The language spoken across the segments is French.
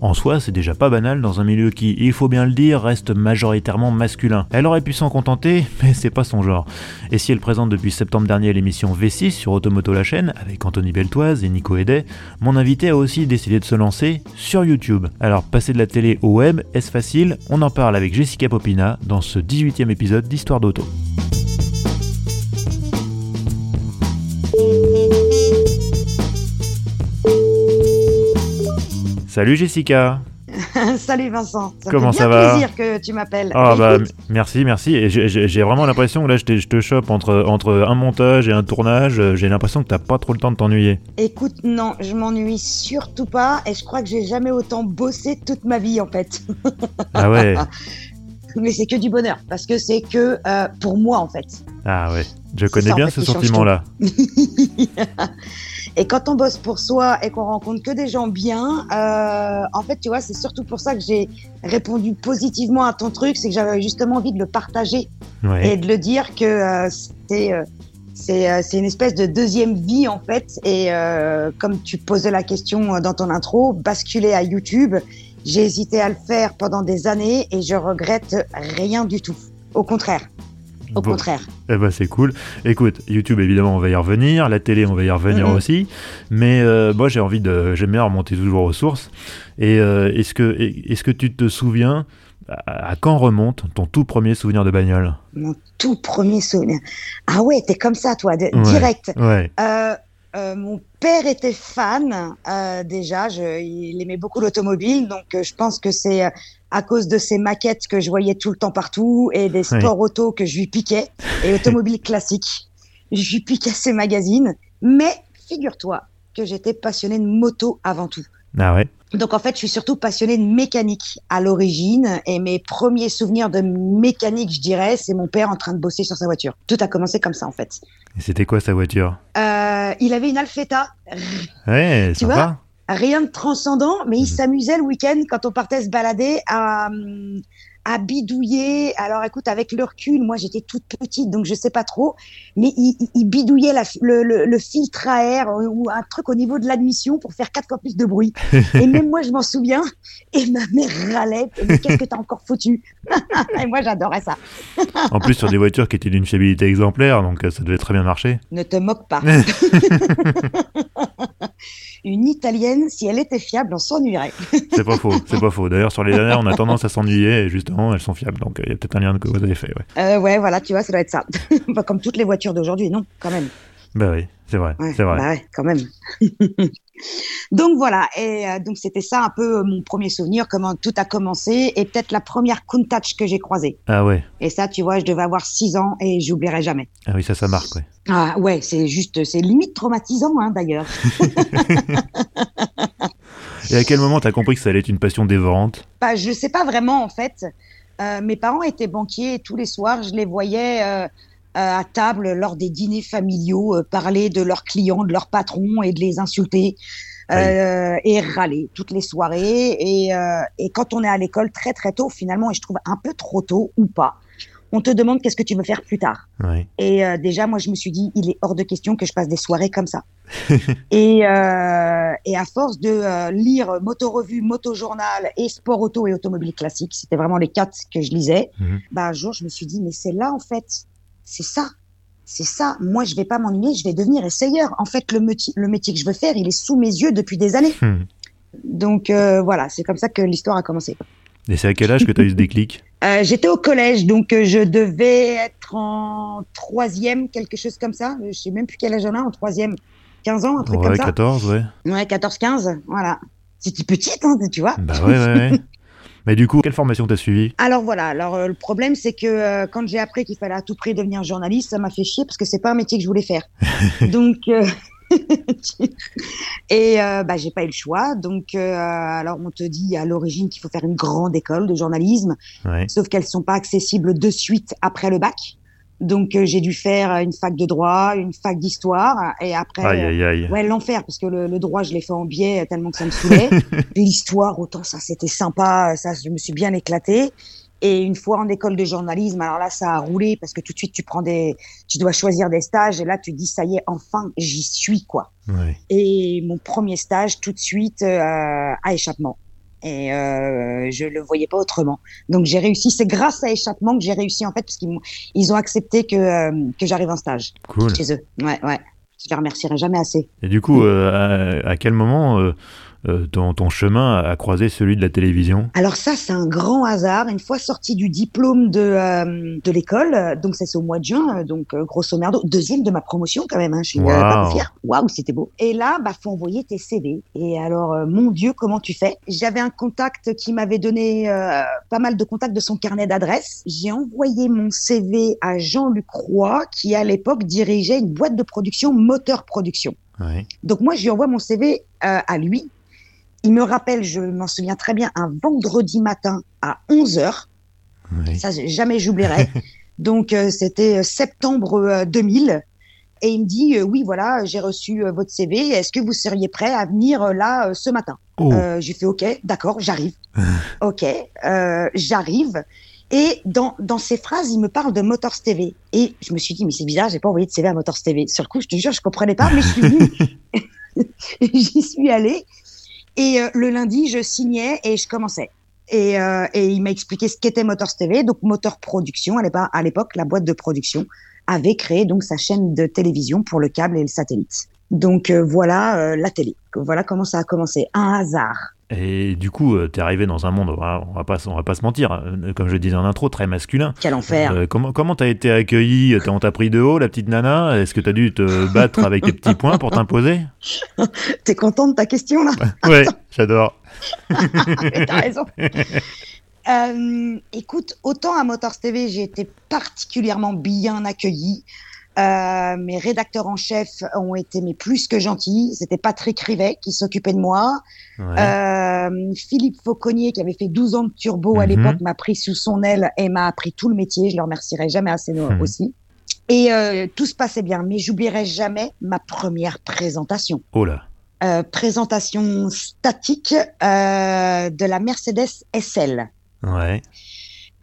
En soi, c'est déjà pas banal dans un milieu qui, il faut bien le dire, reste majoritairement masculin. Elle aurait pu s'en contenter, mais c'est pas son genre. Et si elle présente depuis septembre dernier l'émission V6 sur Automoto la chaîne, avec Anthony Beltoise et Nico Edet, mon invité a aussi décidé de se lancer sur YouTube. Alors, passer de la télé au web, est-ce facile? On en parle avec Jessica Popina dans ce 18e épisode d'Histoire d'auto. Salut Jessica. Salut Vincent. Ça Comment fait ça va plaisir que tu m'appelles. Ah bah merci, merci. Et j'ai vraiment l'impression que là je, je te chope entre, entre un montage et un tournage. J'ai l'impression que t'as pas trop le temps de t'ennuyer. Écoute, non, je m'ennuie surtout pas et je crois que j'ai jamais autant bossé toute ma vie en fait. Ah ouais. Mais c'est que du bonheur parce que c'est que euh, pour moi en fait. Ah ouais, je connais bien ce sentiment-là. Et quand on bosse pour soi et qu'on rencontre que des gens bien, euh, en fait, tu vois, c'est surtout pour ça que j'ai répondu positivement à ton truc, c'est que j'avais justement envie de le partager et de le dire que euh, c'est euh, c'est c'est une espèce de deuxième vie en fait. Et comme tu posais la question dans ton intro, basculer à YouTube, j'ai hésité à le faire pendant des années et je regrette rien du tout. Au contraire. Au contraire. Eh ben c'est cool. Écoute, YouTube évidemment on va y revenir, la télé on va y revenir aussi, mais euh, moi j'ai envie de, j'aime bien remonter toujours aux sources. Et euh, est-ce que est-ce que tu te souviens à, quand remonte ton tout premier souvenir de bagnole? Mon tout premier souvenir. Ah ouais, t'es comme ça toi, direct. Ouais. Euh, mon père était fan déjà, je, il aimait beaucoup l'automobile, donc je pense que c'est à cause de ces maquettes que je voyais tout le temps partout et des sports auto que je lui piquais et automobiles classiques. Je lui piquais ces magazines. Mais figure-toi que j'étais passionné de moto avant tout. Ah ouais. Donc en fait, je suis surtout passionné de mécanique à l'origine et mes premiers souvenirs de mécanique, je dirais, c'est mon père en train de bosser sur sa voiture. Tout a commencé comme ça en fait. Et c'était quoi sa voiture? Euh, Il avait une Alfetta. Ouais, tu vois? Rien de transcendant, mais il mhm. s'amusait le week-end quand on partait se balader à, à bidouiller. Alors écoute, avec le recul, moi j'étais toute petite, donc je sais pas trop, mais il, il bidouillait la, le, le, filtre à air euh, ou un truc au niveau de l'admission pour faire quatre fois plus de bruit. et même moi je m'en souviens, et ma mère râlait, mais qu'est-ce que t'as encore foutu? Et moi j'adorais ça. en plus sur des voitures qui étaient d'une fiabilité exemplaire, donc euh, ça devait très bien marcher. Ne te moque pas une italienne, si elle était fiable, on s'ennuierait. c'est pas faux, c'est pas faux. D'ailleurs, sur les dernières, on a tendance à s'ennuyer et justement, elles sont fiables. Donc, il y a peut-être un lien que vous avez fait. Ouais. Euh, ouais, voilà, tu vois, ça doit être ça. Comme toutes les voitures d'aujourd'hui, non, quand même. Bah oui, c'est vrai, c'est vrai. Bah ouais, quand même. Donc voilà, et euh, donc c'était ça un peu euh, mon premier souvenir, comment tout a commencé, et peut-être la première Countach que j'ai croisée. Ah ouais. Et ça, tu vois, je devais avoir 6 ans et j'oublierai jamais. Ah oui, ça, ça marque, ouais. Ah ouais, c'est juste, c'est limite traumatisant, hein, d'ailleurs. et à quel moment tu as compris que ça allait être une passion dévorante? Bah, Je sais pas vraiment, en fait. Euh, mes parents étaient banquiers et tous les soirs, je les voyais euh, à table lors des dîners familiaux, euh, parler de leurs clients, de leurs patrons et de les insulter. Euh, et râler toutes les soirées. Et, et quand on est à l'école très très tôt, finalement, et je trouve un peu trop tôt ou pas, on te demande qu'est-ce que tu veux faire plus tard. Et déjà, moi, je me suis dit, il est hors de question que je passe des soirées comme ça. et, euh, et à force de lire Moto Revue, Moto Journal et Sport Auto et Automobile Classique, c'était vraiment les quatre que je lisais, mhm. bah, un jour, je me suis dit, mais c'est là, en fait, c'est ça. C'est ça. Moi, je vais pas m'ennuyer, je vais devenir essayeur. En fait, le, métier, le métier que je veux faire, il est sous mes yeux depuis des années. Hmm. Donc euh, voilà, c'est comme ça que l'histoire a commencé. Et c'est à quel âge que tu as eu ce déclic? Euh, J'étais au collège, donc euh, je devais être en troisième, quelque chose comme ça. Je sais même plus quel âge j'en ai, en troisième. 15 ans, un truc comme ça. 14, ouais. Ouais, 14-15, voilà. C'était petite, hein, tu vois. Bah ouais, ouais, ouais. Mais du coup, quelle formation t'as suivi Alors voilà, alors euh, le problème c'est que euh, quand j'ai appris qu'il fallait à tout prix devenir journaliste, ça m'a fait chier parce que c'est pas un métier que je voulais faire. Donc euh, Et euh, bah, j'ai pas eu le choix. Donc, euh, alors on te dit à l'origine qu'il faut faire une grande école de journalisme, Ouais. sauf qu'elles sont pas accessibles de suite après le bac. Donc, euh, j'ai dû faire une fac de droit, une fac d'histoire, et après, Aïe, aïe, aïe. Ouais, l'enfer, parce que le, le droit, je l'ai fait en biais euh, tellement que ça me saoulait. L'histoire, autant ça, c'était sympa, ça, je me suis bien éclatée. Et une fois en école de journalisme, alors là, ça a roulé parce que tout de suite, tu prends des, tu dois choisir des stages et là, tu dis, ça y est, enfin, j'y suis, quoi. Ouais. Et mon premier stage, tout de suite, euh, à échappement. Et euh, je le voyais pas autrement. Donc j'ai réussi. C'est grâce à échappement que j'ai réussi en fait, parce qu'ils m'ont- ils ont accepté que euh, que j'arrive en stage Cool. chez eux. Ouais, ouais. Je les remercierai jamais assez. Et du coup, euh, à, à quel moment euh, ton, ton chemin a croisé celui de la télévision Alors ça, c'est un grand hasard. Une fois sorti du diplôme de, euh, de l'école, euh, donc ça c'est au mois de juin, euh, donc euh, grosso merdo, deuxième de ma promotion quand même, hein, je suis euh, Waouh. pas fière. Waouh, c'était beau. Et là, bah faut envoyer tes CV. Et alors, euh, mon Dieu, comment tu fais? J'avais un contact qui m'avait donné euh, pas mal de contacts de son carnet d'adresses. J'ai envoyé mon CV à Jean-Luc Roy, qui à l'époque dirigeait une boîte de production, Moteur Production. Ouais. Donc moi, je lui envoie mon CV euh, à lui. Il me rappelle, je m'en souviens très bien, un vendredi matin à 11h. ouais. Ça, jamais j'oublierai. Donc euh, c'était euh, septembre euh, 2000. Et il me dit, euh, oui, voilà, j'ai reçu euh, votre CV. Est-ce que vous seriez prêt à venir euh, là euh, ce matin? Oh, euh, J'ai fait, OK, d'accord, j'arrive. OK, euh, j'arrive. Et dans, dans ces phrases, il me parle de Motors TV. Et je me suis dit, mais c'est bizarre, j'ai pas envoyé de CV à Motors TV. Sur le coup, je te jure, je comprenais pas, mais je suis venue. J'y suis allée. Et euh, le lundi, je signais et je commençais. Et, euh, et il m'a expliqué ce qu'était Motors TV. Donc, Motor Production, à l'époque- la boîte de production, avait créé donc sa chaîne de télévision pour le câble et le satellite. Donc, euh, voilà euh, la télé. Voilà comment ça a commencé. Un hasard. Et du coup, euh, t'es arrivé dans un monde, on va, on va pas, on va pas se mentir, euh, comme je le disais en intro, très masculin. Quel enfer. Euh, comment comment t'as été accueilli? On t'a pris de haut, la petite nana? Est-ce que t'as dû te battre avec tes petits poings pour t'imposer? T'es content de ta question là? Ouais, j'adore. T'as raison. Euh, écoute, autant à Motors TV, j'ai été particulièrement bien accueillie. Euh, mes rédacteurs en chef ont été mais plus que gentils. C'était Patrick Rivet qui s'occupait de moi. Ouais. Euh, Philippe Fauconnier, qui avait fait 12 ans de turbo à Mhm. l'époque, m'a pris sous son aile et m'a appris tout le métier. Je le remercierai jamais assez Mhm. aussi. Et euh, tout se passait bien, mais j'oublierai jamais ma première présentation. Oh là. Présentation statique de la Mercedes SL. Ouais.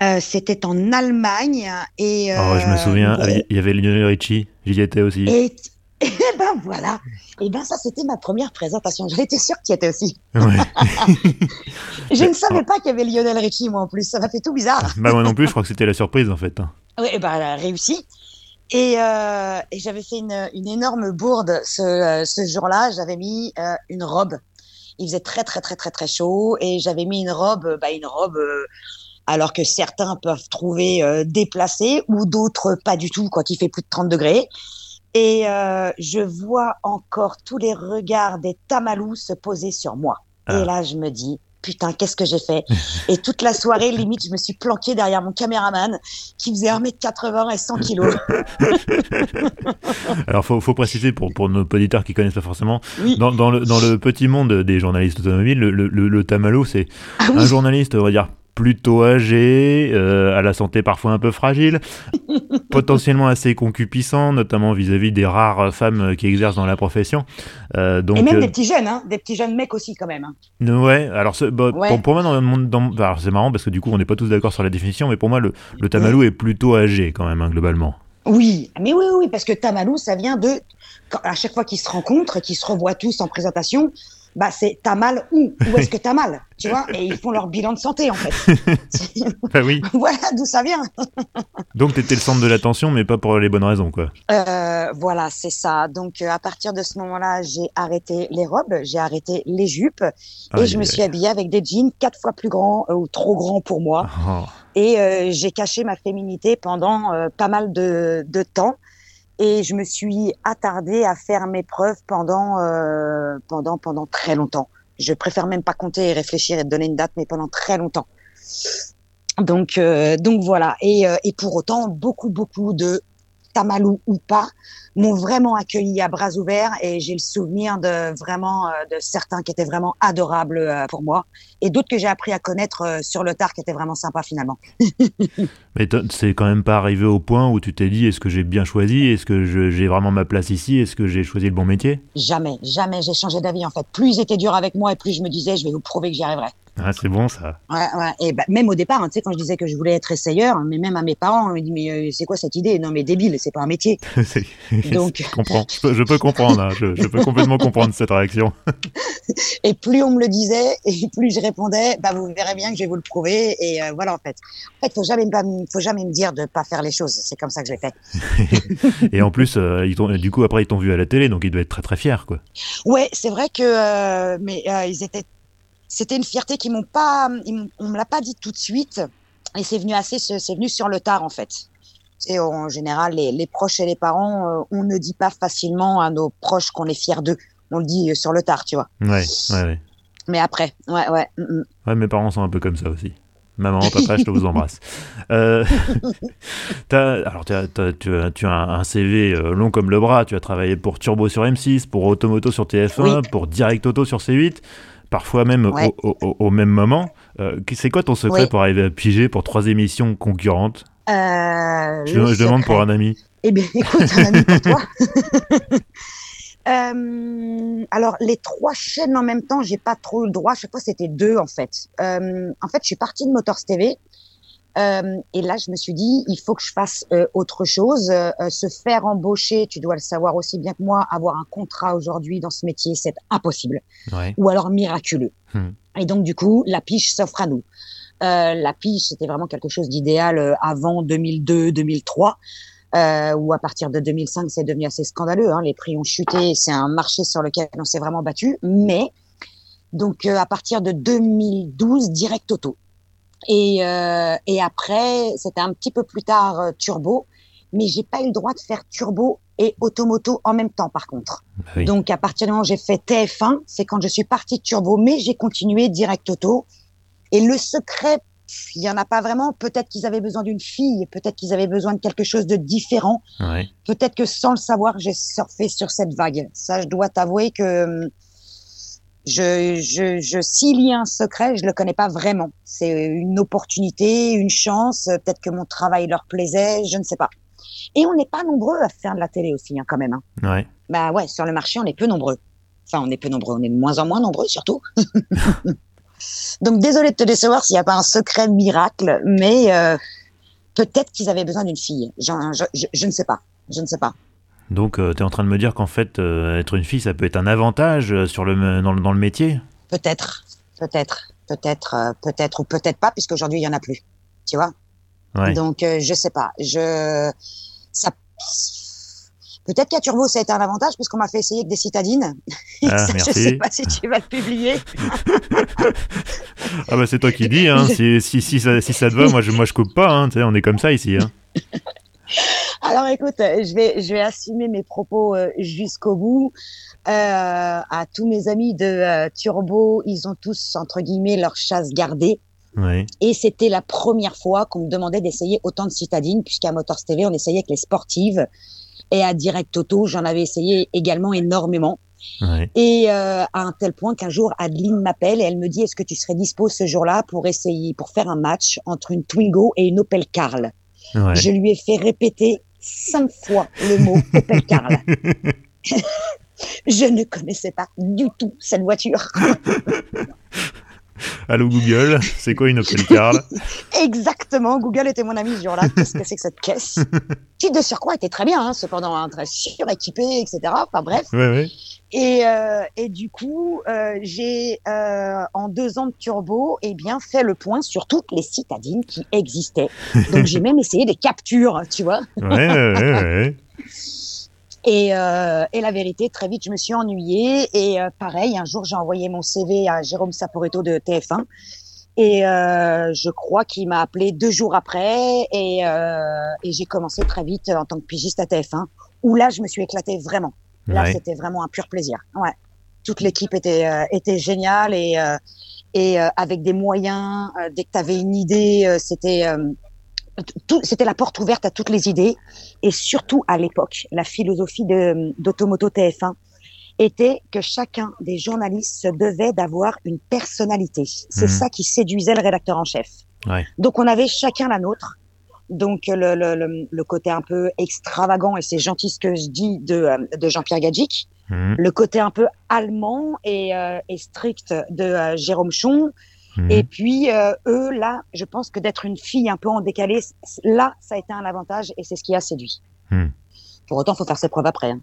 Euh, C'était en Allemagne et. Oh, je me euh, souviens, il y avait Lionel Richie, j'y étais aussi. Et, et ben voilà. Et ben ça c'était ma première présentation. J'en étais sûre que tu y étais aussi. Ouais. Je ne savais pas qu'il y avait Lionel Richie moi en plus. Ça m'a fait tout bizarre. bah moi non plus, je crois que c'était la surprise en fait. hein. Oui, et ben elle a réussi. Et, euh, et j'avais fait une, une énorme bourde ce, euh, ce jour-là. J'avais mis euh, une robe. Il faisait très très très très très chaud et j'avais mis une robe, bah, une robe. euh, alors que certains peuvent trouver euh, déplacée ou d'autres pas du tout, quoi, qui fait plus de 30 degrés. Et euh, je vois encore tous les regards des tamalous se poser sur moi. Ah. Et là, je me dis, putain, qu'est-ce que j'ai fait? Et toute la soirée, limite, je me suis planquée derrière mon caméraman qui faisait 1m80 et 100 kilos. Alors faut, faut préciser pour, pour nos auditeurs qui connaissent pas forcément, Oui. dans, dans, le, dans le petit monde des journalistes automobiles, le, le, le, Tamalo c'est Ah un journaliste, on va dire, plutôt âgé, euh, à la santé parfois un peu fragile, potentiellement assez concupiscent, notamment vis-à-vis des rares femmes qui exercent dans la profession. Euh, donc, et même euh, des petits jeunes, hein, des petits jeunes mecs aussi quand même. ouais, alors bah, Ouais. Pour, pour moi, dans alors, c'est marrant parce que du coup, on n'est pas tous d'accord sur la définition, mais pour moi, le, le Tamalou est plutôt âgé quand même, hein, globalement. Oui, mais oui, oui, parce que Tamalou, ça vient de quand- à chaque fois qu'ils se rencontrent, qu'ils se revoient tous en présentation, bah c'est t'as mal où? Où est-ce que t'as mal? Tu vois? Et ils font leur bilan de santé en fait. Ah oui. voilà d'où ça vient. Donc t'étais le centre de l'attention, mais pas pour les bonnes raisons, quoi. Euh, voilà, c'est ça. Donc euh, à partir de ce moment-là, j'ai arrêté les robes, j'ai arrêté les jupes et je me suis habillée avec des jeans quatre fois plus grands euh, ou trop grands pour moi. Oh. Et euh, j'ai caché ma féminité pendant pas mal de, de temps. Et je me suis attardée à faire mes preuves pendant, euh, pendant, pendant très longtemps. Je préfère même pas compter et réfléchir et donner une date, mais pendant très longtemps. Donc, euh, donc voilà. Et, euh, et pour autant, beaucoup, beaucoup de tamalou ou pas, m'ont vraiment accueilli à bras ouverts et j'ai le souvenir de vraiment de certains qui étaient vraiment adorables pour moi et d'autres que j'ai appris à connaître sur le tard qui étaient vraiment sympas finalement. Mais c'est quand même pas arrivé au point où tu t'es dit est-ce que j'ai bien choisi, est-ce que j'ai vraiment ma place ici, est-ce que j'ai choisi le bon métier? Jamais, jamais j'ai changé d'avis en fait. Plus ils étaient durs avec moi et plus je me disais je vais vous prouver que j'y arriverai. Ah, c'est bon ça. Ouais, ouais. Et bah, même au départ, hein, tu sais, quand je disais que je voulais être essayeur, mais même à mes parents, on me dit mais euh, c'est quoi cette idée? Non, mais débile, c'est pas un métier. Donc, je comprends. Je peux, comprendre. Hein. Je, peux complètement comprendre cette réaction. et plus on me le disait, et plus je répondais, bah vous verrez bien que je vais vous le prouver. Et euh, voilà, en fait. En fait, faut jamais, faut jamais me dire de pas faire les choses. C'est comme ça que je l'ai fait. et en plus, euh, ils du coup, après, ils t'ont vu à la télé, donc ils doivent être très très fiers, quoi. Ouais, c'est vrai que, mais ils étaient c'était une fierté qui m'ont pas, on me l'a pas dit tout de suite, et c'est venu assez, c'est venu sur le tard en fait. Et en général, les, proches et les parents, euh, on ne dit pas facilement à nos proches qu'on est fier d'eux. On le dit sur le tard, tu vois. Ouais, ouais, ouais. Mais après, ouais, ouais. Mm, mm. Ouais, mes parents sont un peu comme ça aussi. Maman, papa, je te vous embrasse. Euh, alors, tu as, un, CV euh, long comme le bras. Tu as travaillé pour Turbo sur M6, pour Automoto sur TF1, pour Direct Auto sur C8 parfois même au, même moment. Euh, c'est quoi ton secret pour arriver à piger pour trois émissions concurrentes? Euh, je, demande pour un ami. Eh bien, écoute, un ami pour toi. Euh, alors, les trois chaînes en même temps, j'ai pas trop le droit. Chaque fois, c'était deux, en fait. en fait, je suis partie de Motors TV euh, et là, je me suis dit, il faut que je fasse euh, autre chose. Euh, se faire embaucher, tu dois le savoir aussi bien que moi, avoir un contrat aujourd'hui dans ce métier, c'est impossible. Ouais. Ou alors miraculeux. Hmm. Et donc, du coup, la piche s'offre à nous. La piche, c'était vraiment quelque chose d'idéal avant 2002-2003. Euh, ou à partir de 2005, c'est devenu assez scandaleux. Hein. Les prix ont chuté, c'est un marché sur lequel on s'est vraiment battu. Mais donc à partir de 2012, direct auto. Et, euh, et après, c'était un petit peu plus tard euh, turbo, mais j'ai pas eu le droit de faire turbo et automoto en même temps, par contre. Bah Donc, à partir du moment où j'ai fait TF1, c'est quand je suis partie de turbo, mais j'ai continué direct auto. Et le secret, il y en a pas vraiment. Peut-être qu'ils avaient besoin d'une fille, peut-être qu'ils avaient besoin de quelque chose de différent. Ouais. Peut-être que sans le savoir, j'ai surfé sur cette vague. Ça, je dois t'avouer que je, je, je s'il y a un secret, je le connais pas vraiment. C'est une opportunité, une chance. Peut-être que mon travail leur plaisait, je ne sais pas. Et on n'est pas nombreux à faire de la télé aussi, hein, quand même. Hein. Ouais. Bah ouais, sur le marché, on est peu nombreux. Enfin, on est peu nombreux, on est de moins en moins nombreux surtout. Donc désolé de te décevoir s'il n'y a pas un secret miracle, mais euh, peut-être qu'ils avaient besoin d'une fille. je, je, je ne sais pas. Je ne sais pas. Donc, euh, tu es en train de me dire qu'en fait, euh, être une fille, ça peut être un avantage sur le, dans, le métier? Peut-être, peut-être, peut-être, peut-être ou peut-être pas, puisqu'aujourd'hui, il n'y en a plus. Tu vois? Donc, je sais pas. Je, ça, Peut-être qu'à Turbo, ça a été un avantage puisqu'on m'a fait essayer avec des citadines. Ah, je sais pas si tu vas le publier. ah bah c'est toi qui dis. Hein. Si, si, si, ça, si ça te va, moi je, moi je coupe pas. Hein. on est comme ça ici. Hein. Alors écoute, je vais, je vais assumer mes propos euh, jusqu'au bout. Euh, à tous mes amis de euh, Turbo, ils ont tous, entre guillemets, leur chasse gardée. Et c'était la première fois qu'on me demandait d'essayer autant de citadines, puisqu'à Motors TV, on essayait avec les sportives. Et à Direct Auto, j'en avais essayé également énormément. Et à un tel point qu'un jour, Adeline m'appelle et elle me dit Est-ce que tu serais dispo ce jour-là pour essayer, pour faire un match entre une Twingo et une Opel Carl Je lui ai fait répéter cinq fois le mot Opel Carl. je ne connaissais pas du tout cette voiture. Allô Google, c'est quoi une Opel Carl Exactement, Google était mon ami ce jour-là. Qu'est-ce que c'est que cette caisse? Qui de surcroît était très bien, hein, cependant hein, très suréquipé, etc. Enfin bref. Et, euh, et, du coup, euh, j'ai euh, en deux ans de turbo, eh bien, fait le point sur toutes les citadines qui existaient. Donc j'ai même essayé des captures, tu vois. Ouais, ouais, ouais. Et, euh, et, la vérité, très vite, je me suis ennuyée. Et euh, pareil, un jour, j'ai envoyé mon CV à Jérôme Saporeto de TF1. Et euh, je crois qu'il m'a appelé deux jours après. Et, euh, et j'ai commencé très vite en tant que pigiste à TF1, où là, je me suis éclatée vraiment. Là, c'était vraiment un pur plaisir. Ouais. Toute l'équipe était, euh, était géniale et, euh, et avec des moyens. dès que tu avais une idée, c'était c'était la porte ouverte à toutes les idées. Et surtout à l'époque, la philosophie d'Automoto TF1 était que chacun des journalistes se devait d'avoir une personnalité. C'est mhm. ça qui séduisait le rédacteur en chef. Ouais. Donc on avait chacun la nôtre. Donc le, le, le, côté un peu extravagant, et c'est gentil ce que je dis, de, euh, de Jean-Pierre Gadjic. Mhm. Le côté un peu allemand et, euh, et strict de euh, Jérôme Chon. Mhm. Et puis eux, là, je pense que d'être une fille un peu en décalé, là, ça a été un avantage et c'est ce qui a séduit. Pour autant, faut faire ses preuves après. Hein.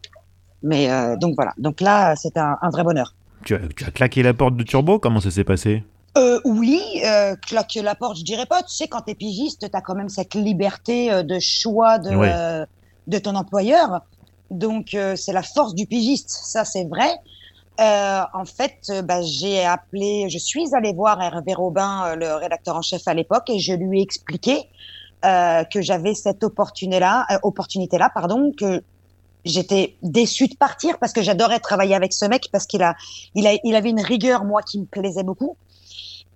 Mais euh, donc voilà. Donc là, c'est un, un, vrai bonheur. Tu as, tu as, claqué la porte de Turbo? Comment ça s'est passé? Euh, Oui, euh, claquer la porte, je dirais pas. Tu sais, quand t'es pigiste, t'as quand même cette liberté euh, de choix de, euh, de ton employeur. Donc c'est la force du pigiste, ça c'est vrai. En fait, bah, j'ai appelé, je suis allée voir Hervé Robin, le rédacteur en chef à l'époque, et je lui ai expliqué que j'avais cette opportunité-là, opportunité-là, pardon, que j'étais déçue de partir parce que j'adorais travailler avec ce mec parce qu'il a, il a, il avait une rigueur moi qui me plaisait beaucoup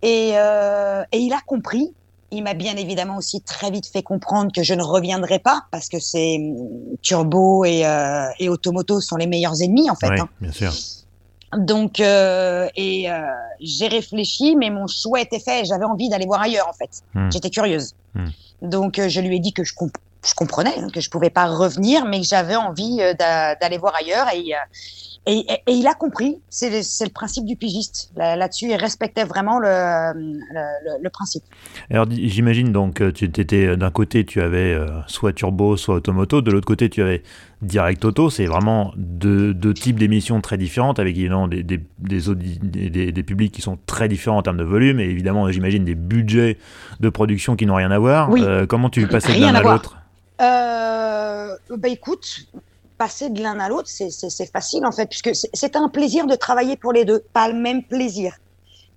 et, euh, et il a compris. Il m'a bien évidemment aussi très vite fait comprendre que je ne reviendrai pas parce que c'est Turbo et, euh, et Automoto sont les meilleurs ennemis en fait. Oui, hein. bien sûr. Donc euh, et euh, j'ai réfléchi, mais mon choix était fait. J'avais envie d'aller voir ailleurs en fait. Hmm. J'étais curieuse. Hmm. Donc euh, je lui ai dit que je, comp je comprenais hein, que je pouvais pas revenir, mais que j'avais envie euh, d'aller voir ailleurs. Et, euh, et, et, et, il a compris. C'est le, le, principe du pigiste. Là-dessus, il respectait vraiment le, le, le principe. Alors, j'imagine donc, euh, tu étais d'un côté, tu avais soit Turbo, soit Automoto. De l'autre côté, tu avais Direct Auto. C'est vraiment deux, deux types d'émissions très différentes, avec évidemment des, des, des, des, des, publics qui sont très différents en termes de volume, et évidemment, j'imagine, des budgets de production qui n'ont rien à voir. Oui. Euh, comment tu passais de l'un à l'autre? Euh, bah écoute, passer de l'un à l'autre, c'est facile en fait, puisque c'est un plaisir de travailler pour les deux, pas le même plaisir.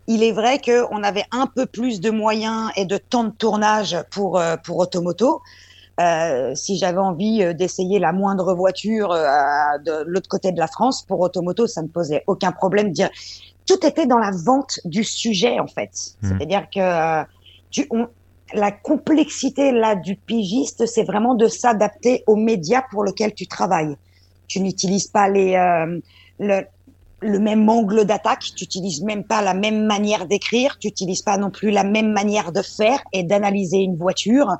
Il est vrai qu'on avait un peu plus de moyens et de temps de tournage pour, euh, pour Automoto. Euh, si j'avais envie euh, d'essayer la moindre voiture euh, de l'autre côté de la France, pour Automoto, ça ne posait aucun problème. Dire tout était dans la vente du sujet en fait. Mmh. C'est-à-dire que tu, on, la complexité là du pigiste, c'est vraiment de s'adapter aux médias pour lesquels tu travailles. Tu n'utilises pas les, euh, le, le, même angle d'attaque, tu n'utilises même pas la même manière d'écrire, tu n'utilises pas non plus la même manière de faire et d'analyser une voiture.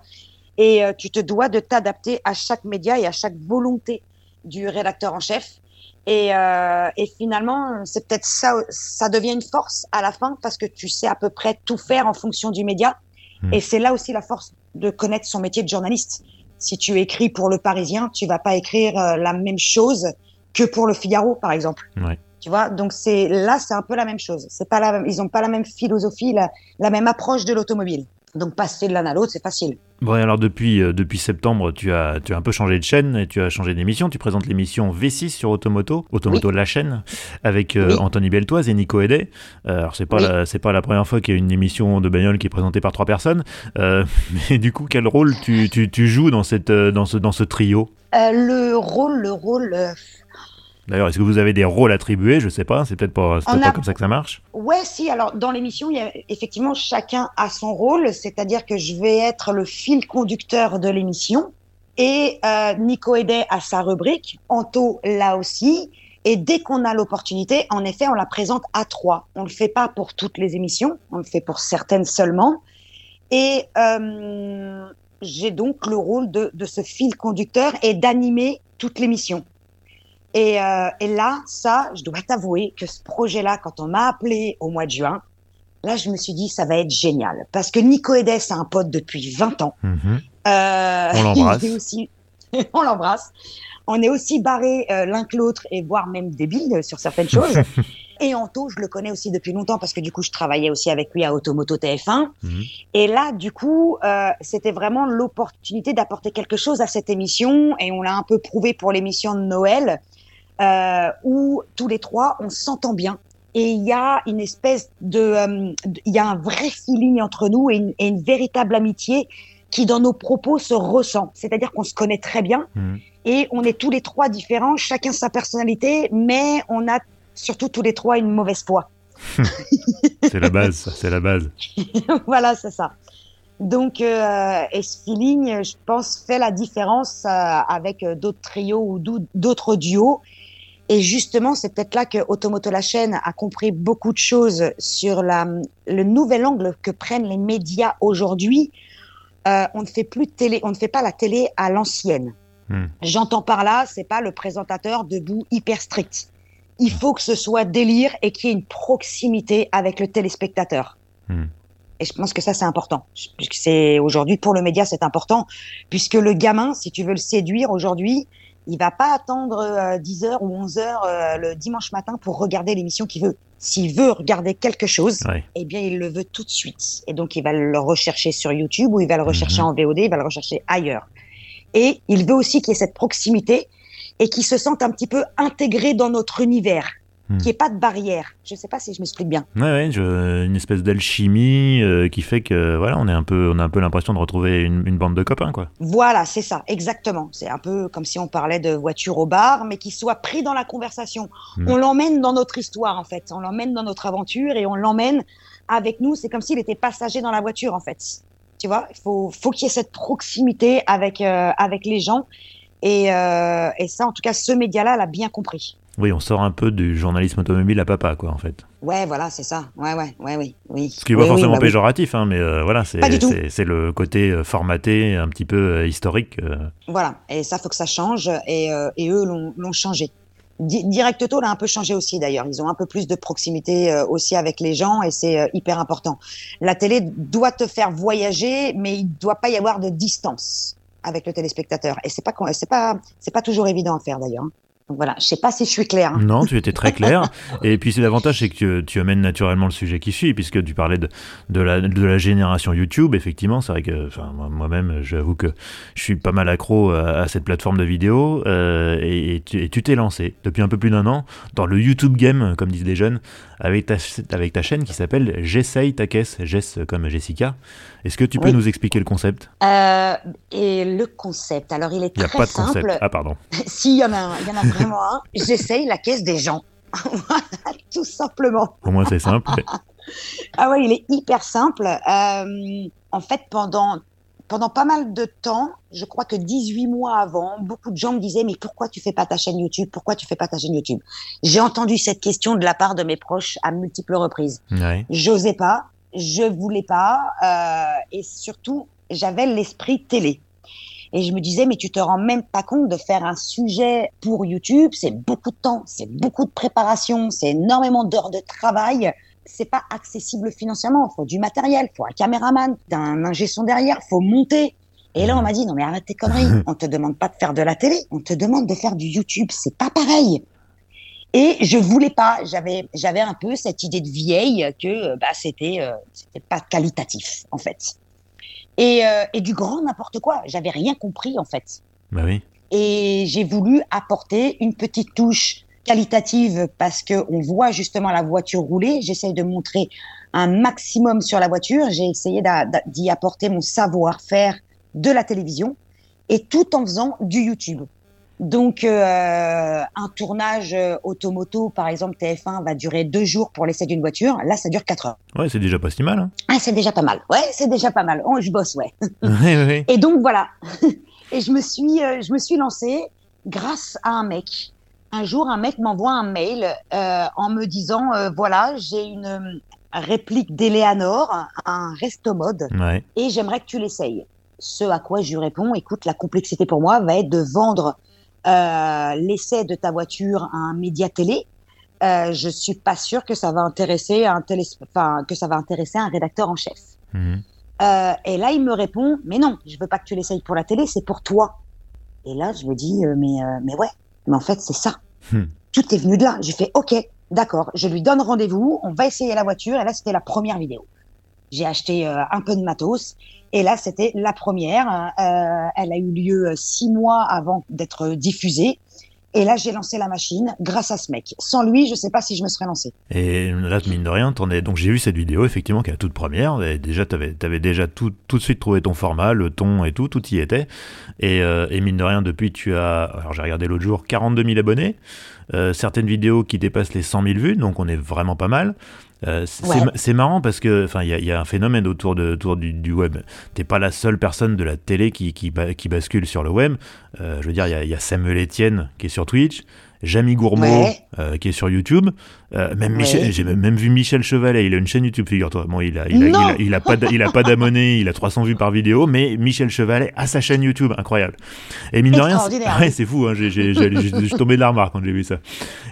Et euh, tu te dois de t'adapter à chaque média et à chaque volonté du rédacteur en chef. Et, euh, et finalement, c'est peut-être ça, ça devient une force à la fin parce que tu sais à peu près tout faire en fonction du média Mmh. Et c'est là aussi la force de connaître son métier de journaliste. Si tu écris pour le Parisien, tu vas pas écrire euh, la même chose que pour le Figaro, par exemple. Ouais. Tu vois, donc c'est là, c'est un peu la même chose. C'est pas la même, ils ont pas la même philosophie, la, la même approche de l'automobile. Donc passer de l'un à l'autre, c'est facile. Bon, alors depuis, euh, depuis septembre, tu as, tu as un peu changé de chaîne et tu as changé d'émission. Tu présentes l'émission V6 sur Automoto, Automoto oui. la chaîne, avec euh, oui. Anthony Beltoise et Nico Hédet. Euh, alors c'est pas, Oui. la, c'est pas la première fois qu'il y a une émission de bagnole qui est présentée par trois personnes. Mais du coup, quel rôle tu, tu, tu joues dans, cette, dans, ce, dans ce trio? Le rôle, le rôle. D'ailleurs, est-ce que vous avez des rôles attribués? Je sais pas, c'est peut-être pas, On peut-être pas a- comme ça que ça marche. Ouais, si. Alors, dans l'émission, il y a effectivement chacun a son rôle, c'est-à-dire que je vais être le fil conducteur de l'émission et euh, Nico Hédet a sa rubrique, Anto là aussi. Et dès qu'on a l'opportunité, en effet, on la présente à trois. On le fait pas pour toutes les émissions, on le fait pour certaines seulement. Et euh, j'ai donc le rôle de, de ce fil conducteur et d'animer toute l'émission. Et, euh, et là, ça, je dois t'avouer que ce projet-là, quand on m'a appelé au mois de juin, là, je me suis dit, ça va être génial. Parce que Nico Edes, c'est un pote depuis 20 ans. Mhm. Euh, On l'embrasse. aussi, on l'embrasse. On est aussi barrés euh, l'un que l'autre et voire même débiles sur certaines choses. et Anto, je le connais aussi depuis longtemps parce que du coup, je travaillais aussi avec lui à Automoto TF1. Mhm. Et là, du coup, euh, c'était vraiment l'opportunité d'apporter quelque chose à cette émission. Et on l'a un peu prouvé pour l'émission de Noël, euh, où tous les trois, on s'entend bien. Et il y a une espèce de, euh, il y a un vrai feeling entre nous et une, et une véritable amitié qui, dans nos propos, se ressent. C'est-à-dire qu'on se connaît très bien Mhm. et on est tous les trois différents, chacun sa personnalité, mais on a surtout tous les trois une mauvaise foi. C'est la base, ça, c'est la base. voilà, c'est ça. Donc, euh, et ce feeling, je pense, fait la différence euh, avec euh, d'autres trios ou d'autres duos. Et justement, c'est peut-être là que Automoto la chaîne a compris beaucoup de choses sur la, le nouvel angle que prennent les médias aujourd'hui. Euh, on ne fait plus de télé, on ne fait pas la télé à l'ancienne. Hmm. J'entends par là, c'est pas le présentateur debout hyper strict. Il faut que ce soit délire et qu'il y ait une proximité avec le téléspectateur. Hmm. Et je pense que ça, c'est important. C'est aujourd'hui pour le média, c'est important puisque le gamin, si tu veux le séduire aujourd'hui, il va pas attendre 10 euh, heures ou 11 heures euh, le dimanche matin pour regarder l'émission qu'il veut. S'il veut regarder quelque chose, eh bien, il le veut tout de suite. Et donc, il va le rechercher sur YouTube ou il va le rechercher mhm. en VOD, il va le rechercher ailleurs. Et il veut aussi qu'il y ait cette proximité et qu'il se sente un petit peu intégré dans notre univers. Hmm. qu'il n'y ait pas de barrière. Je ne sais pas si je m'explique bien. Ouais, ouais une espèce d'alchimie euh, qui fait que voilà, on est un peu, on a un peu l'impression de retrouver une, bande de copains, quoi. Voilà, c'est ça, exactement. C'est un peu comme si on parlait de voiture au bar, mais qui soit pris dans la conversation. Hmm. On l'emmène dans notre histoire, en fait. On l'emmène dans notre aventure et on l'emmène avec nous. C'est comme s'il était passager dans la voiture, en fait. Tu vois, il faut, faut qu'il y ait cette proximité avec, euh, avec les gens. Et, euh, et ça, en tout cas, ce média-là l'a bien compris. Oui, on sort un peu du journalisme automobile à papa, quoi, en fait. Ouais, voilà, c'est ça. Ouais, ouais, ouais, oui, oui. Ce qui n'est pas forcément bah péjoratif, hein, mais euh, voilà, c'est le côté euh, formaté, un petit peu euh, historique. Voilà, et ça, faut que ça change, et, et eux l'ont changé. Direct Auto l'a un peu changé aussi d'ailleurs. Ils ont un peu plus de proximité aussi avec les gens et c'est hyper important. La télé doit te faire voyager, mais il ne doit pas y avoir de distance avec le téléspectateur. Et c'est pas c'est pas c'est pas toujours évident à faire d'ailleurs. Donc voilà, je sais pas si je suis claire. Hein. Non, tu étais très clair. et puis c'est l'avantage, c'est que tu, amènes naturellement le sujet qui suit, puisque tu parlais de, de, la, de la génération YouTube. Effectivement, c'est vrai que enfin, moi-même, j'avoue que je suis pas mal accro à, cette plateforme de vidéo. Euh, et, tu t'es lancé depuis un peu plus d'un an dans le YouTube game, comme disent les jeunes, avec ta, avec ta chaîne qui s'appelle J'essaye ta caisse, Jess comme Jessica. Est-ce que tu peux nous expliquer le concept? Euh, Et le concept, alors il est très simple. Il n'y a pas de concept. Ah pardon. si, il y en a, il y en a vraiment un. J'essaye la caisse des gens. tout simplement. Pour moi, c'est simple. ah ouais, il est hyper simple. Euh, en fait, pendant pendant pas mal de temps, je crois que 18 mois avant, beaucoup de gens me disaient mais pourquoi tu fais pas ta chaîne YouTube? Pourquoi tu fais pas ta chaîne YouTube? J'ai entendu cette question de la part de mes proches à multiples reprises. Ouais. J'osais pas, je voulais pas, euh, et surtout j'avais l'esprit télé. Et je me disais, mais tu te rends même pas compte de faire un sujet pour YouTube, c'est beaucoup de temps, c'est beaucoup de préparation, c'est énormément d'heures de travail. C'est pas accessible financièrement. Il faut du matériel, il faut un caméraman, un ingé son derrière, faut monter. Et là, on m'a dit, non, mais arrête tes conneries. On te demande pas de faire de la télé, on te demande de faire du YouTube. C'est pas pareil. Et je voulais pas. J'avais, j'avais un peu cette idée de vieille que, bah, c'était, euh, c'était pas qualitatif, en fait. Euh, et, du grand n'importe quoi. J'avais rien compris en fait. Bah oui. Et j'ai voulu apporter une petite touche qualitative parce que on voit justement la voiture rouler. J'essaye de montrer un maximum sur la voiture. J'ai essayé d'y apporter mon savoir-faire de la télévision et tout en faisant du YouTube. Donc, euh, un tournage euh, automoto, par exemple TF1, va durer deux jours pour l'essai d'une voiture. Là, ça dure quatre heures. Ouais, c'est déjà pas si mal. Hein. Ah, c'est déjà pas mal. Ouais, c'est déjà pas mal. Oh, je bosse, ouais. oui, Et donc voilà. Et je me suis, euh, je me suis lancée grâce à un mec. Un jour, un mec m'envoie un mail en me disant voilà, j'ai une réplique d'Eleanor, un resto mode, et j'aimerais que tu l'essayes. Ce à quoi je lui réponds écoute, la complexité pour moi va être de vendre euh, l'essai de ta voiture à un média télé, euh, je suis pas sûre que ça va intéresser un télé, enfin que ça va intéresser un rédacteur en chef. Mhm. Euh, et là, il me répond, mais non, je veux pas que tu l'essayes pour la télé, c'est pour toi. Et là, je me dis, euh, mais mais ouais, mais en fait, c'est ça. Hmm. Tout est venu de là. J'ai fait, ok, d'accord, je lui donne rendez-vous, on va essayer la voiture. Et là, c'était la première vidéo. J'ai acheté un peu de matos et là, c'était la première. Euh, elle a eu lieu six mois avant d'être diffusée. Et là, j'ai lancé la machine grâce à ce mec. Sans lui, je ne sais pas si je me serais lancé. Et là, mine de rien, es... donc j'ai vu cette vidéo, effectivement, qui est la toute première. Et déjà, tu avais, déjà tout, tout de suite trouvé ton format, le ton et tout, tout y était. Et, euh, mine de rien, depuis, tu as, alors j'ai regardé l'autre jour, 42 000 abonnés. Euh, certaines vidéos qui dépassent les 100 000 vues, donc on est vraiment pas mal. Euh, c'est Ouais. marrant parce que enfin il y, a- il y a un phénomène autour, de, autour du, du web. T'es pas la seule personne de la télé qui, qui, ba- qui bascule sur le web. Euh, je veux dire, il y a, il y a Samuel Etienne qui est sur Twitch, Jamie Gourmaud Ouais. euh, qui est sur YouTube. Euh, même Ouais. J'ai même vu Michel Chevalet, il a une chaîne YouTube, figure-toi. Bon, il a, il a, il Non. a, il a pas, il a pas d'abonnés, il a 300 vues par vidéo, mais Michel Chevalet a sa chaîne YouTube, incroyable. Et mine de rien, c'est- ouais, fou, hein, je suis tombé de la remarque quand j'ai vu ça.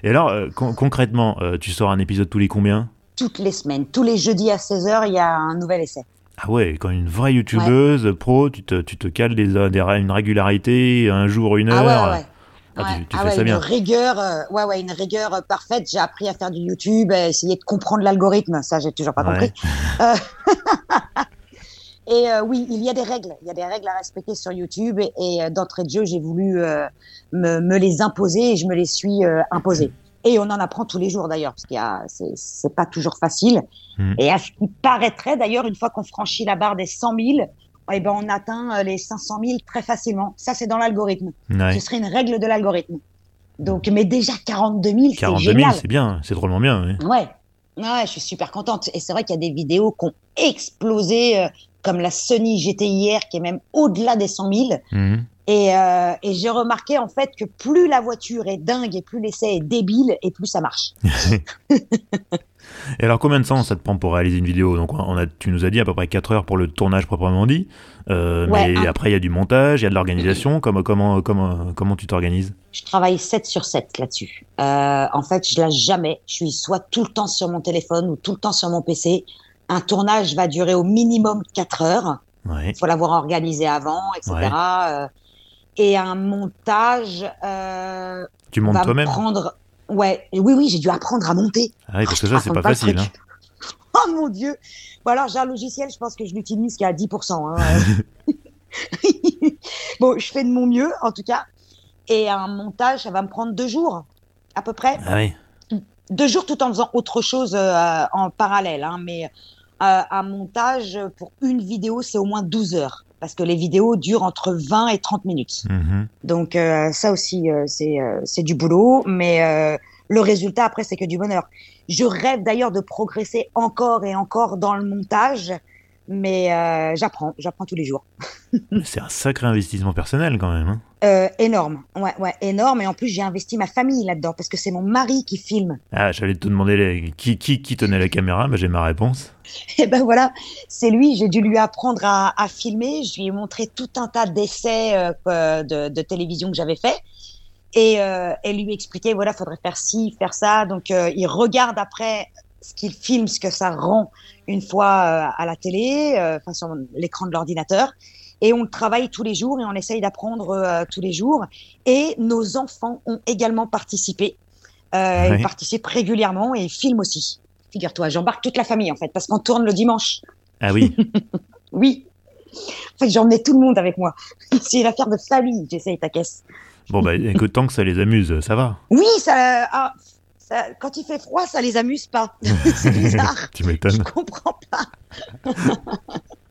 Et alors, euh, con- concrètement, tu sors un épisode tous les combien? Toutes les semaines, tous les jeudis à 16h, il y a un nouvel essai. Ah ouais, quand une vraie youtubeuse pro, tu te, tu te cales des, des, une régularité, un jour, une heure. Ah ouais, ouais. Ah, tu- Ouais. tu Ah fais bien. Une rigueur, euh, ouais, ouais, une rigueur euh, parfaite. J'ai appris à faire du YouTube, à essayer de comprendre l'algorithme. Ça, j'ai toujours pas compris. Euh, et euh, oui, il y a des règles. Il y a des règles à respecter sur YouTube. Et, et, euh, d'entrée de jeu, j'ai voulu euh, me, me les imposer et je me les suis euh, imposées. Et on en apprend tous les jours d'ailleurs, parce qu'il y a, c'est, pas toujours facile. Mhm. Et à ce qui paraîtrait d'ailleurs, une fois qu'on franchit la barre des 100 000, eh ben, on atteint euh, les 500 000 très facilement. Ça, c'est dans l'algorithme. Ouais. Ce serait une règle de l'algorithme. Donc, mais déjà 42 000, c'est 42 000, génial. c'est bien, c'est drôlement bien. ouais. Ouais. Ouais, je suis super contente. Et c'est vrai qu'il y a des vidéos qui ont explosé, euh, comme la Sony GTIR, qui est même au-delà des 100 000. Mhm. Et, euh, et j'ai remarqué en fait que plus la voiture est dingue et plus l'essai est débile et plus ça marche. Et alors, combien de temps ça te prend pour réaliser une vidéo? Donc, on a, tu nous as dit à peu près 4 heures pour le tournage proprement dit. Euh, Ouais, mais un- après, il y a du montage, il y a de l'organisation. Comment, comment, comment, comment tu t'organises? Je travaille 7 sur 7 là-dessus. Euh, en fait, je lâche jamais. Je suis soit tout le temps sur mon téléphone ou tout le temps sur mon PC. Un tournage va durer au minimum 4 heures. Ouais. Il faut l'avoir organisé avant, etc. Ouais. Et un montage euh, Tu montes toi-même prendre. Ouais, oui, oui, j'ai dû apprendre à monter. Ah oui, parce que ça, c'est raconte pas le facile. hein. Oh mon dieu Bon alors j'ai un logiciel, je pense que je l'utilise qu'à 10%. hein. bon, je fais de mon mieux en tout cas. Et un montage, ça va me prendre deux jours à peu près. Ah oui. Deux jours tout en faisant autre chose euh, en parallèle. Hein. Mais euh, un montage pour une vidéo, c'est au moins 12 heures. Parce que les vidéos durent entre 20 et 30 minutes. Mhm. Donc euh, ça aussi, euh, c'est euh, c'est du boulot, mais euh, le résultat après, c'est que du bonheur. Je rêve d'ailleurs de progresser encore et encore dans le montage, mais euh, j'apprends, j'apprends tous les jours. C'est un sacré investissement personnel quand même. hein. Euh, énorme, ouais, ouais, énorme. Et en plus, j'ai investi ma famille là-dedans parce que c'est mon mari qui filme. Ah, j'allais te demander les- qui, qui, qui tenait la caméra, bah, j'ai ma réponse. Et ben voilà, c'est lui. J'ai dû lui apprendre à, à filmer. Je lui ai montré tout un tas d'essais euh, de, de télévision que j'avais fait. Et, et lui expliquer, voilà, faudrait faire ci, faire ça. Donc, il regarde après ce qu'il filme, ce que ça rend une fois euh, à la télé, euh, enfin sur l'écran de l'ordinateur. Et on travaille tous les jours et on essaye d'apprendre euh, tous les jours. Et nos enfants ont également participé. Euh. Ils participent régulièrement et ils filment aussi. Figure-toi, j'embarque toute la famille en fait, parce qu'on tourne le dimanche. Ah oui, Oui. En fait, j'emmène tout le monde avec moi. C'est une affaire de famille, j'essaye ta caisse. bon bah écoute, tant que ça les amuse, ça va. Oui, ça, ah, ça- quand il fait froid, ça les amuse pas. C'est bizarre. Tu Je m'étonnes. comprends pas.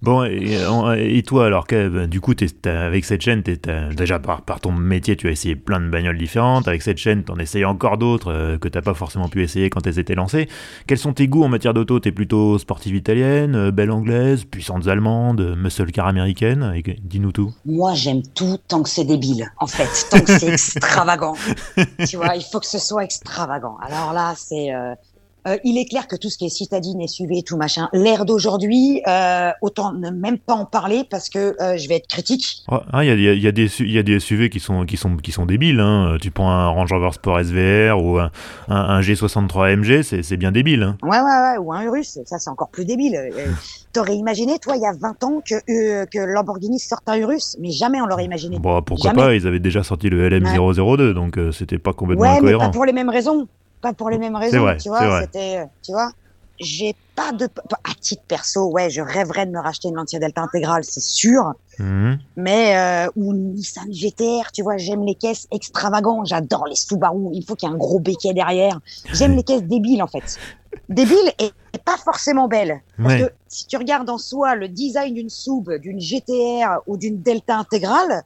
Bon, et, et toi alors, que, bah, du coup, t'as- avec cette chaîne, t'as- déjà par, par ton métier, tu as essayé plein de bagnoles différentes. Avec cette chaîne, t'en essayes encore d'autres euh, que t'as pas forcément pu essayer quand elles étaient lancées. Quels sont tes goûts en matière d'auto? T'es plutôt sportive italienne, euh, belle anglaise, puissantes allemandes, euh, muscle car américaine? Dis-nous tout. Moi, j'aime tout tant que c'est débile, en fait, tant que c'est extravagant. tu vois, il faut que ce soit extravagant. Alors là, c'est. euh, euh, il est clair que tout ce qui est citadine et SUV, tout machin, l'ère d'aujourd'hui, euh, autant ne même pas en parler parce que euh, je vais être critique. Ah, il y, a, il y a- il y a des su- il y a des SUV qui sont, qui sont, qui sont débiles. Hein. Tu prends un Range Rover Sport SVR ou un, un, un G63 AMG, c'est bien débile. Hein. Ouais, ouais, ouais, ou un Urus, ça c'est encore plus débile. T'aurais imaginé, toi, il y a 20 ans, que, que Lamborghini sorte un Urus, mais jamais on l'aurait imaginé. Bon, pourquoi Jamais. pas Ils avaient déjà sorti le LM002, donc c'était pas complètement ouais, mais incohérent. pas pour les mêmes raisons. Pas pour les mêmes raisons, vrai, tu vois. C'était, tu vois. J'ai pas de, à titre perso, ouais, je rêverais de me racheter une Lancia Delta intégrale, c'est sûr. Mhm. Mais euh, ou une Nissan GTR, tu vois, j'aime les caisses extravagantes, j'adore les Subaru, il faut qu'il y ait un gros béquet derrière. J'aime les caisses débiles en fait. Débiles et, et pas forcément belles. Parce Ouais. que si tu regardes en soi le design d'une Sub, d'une GTR ou d'une Delta intégrale,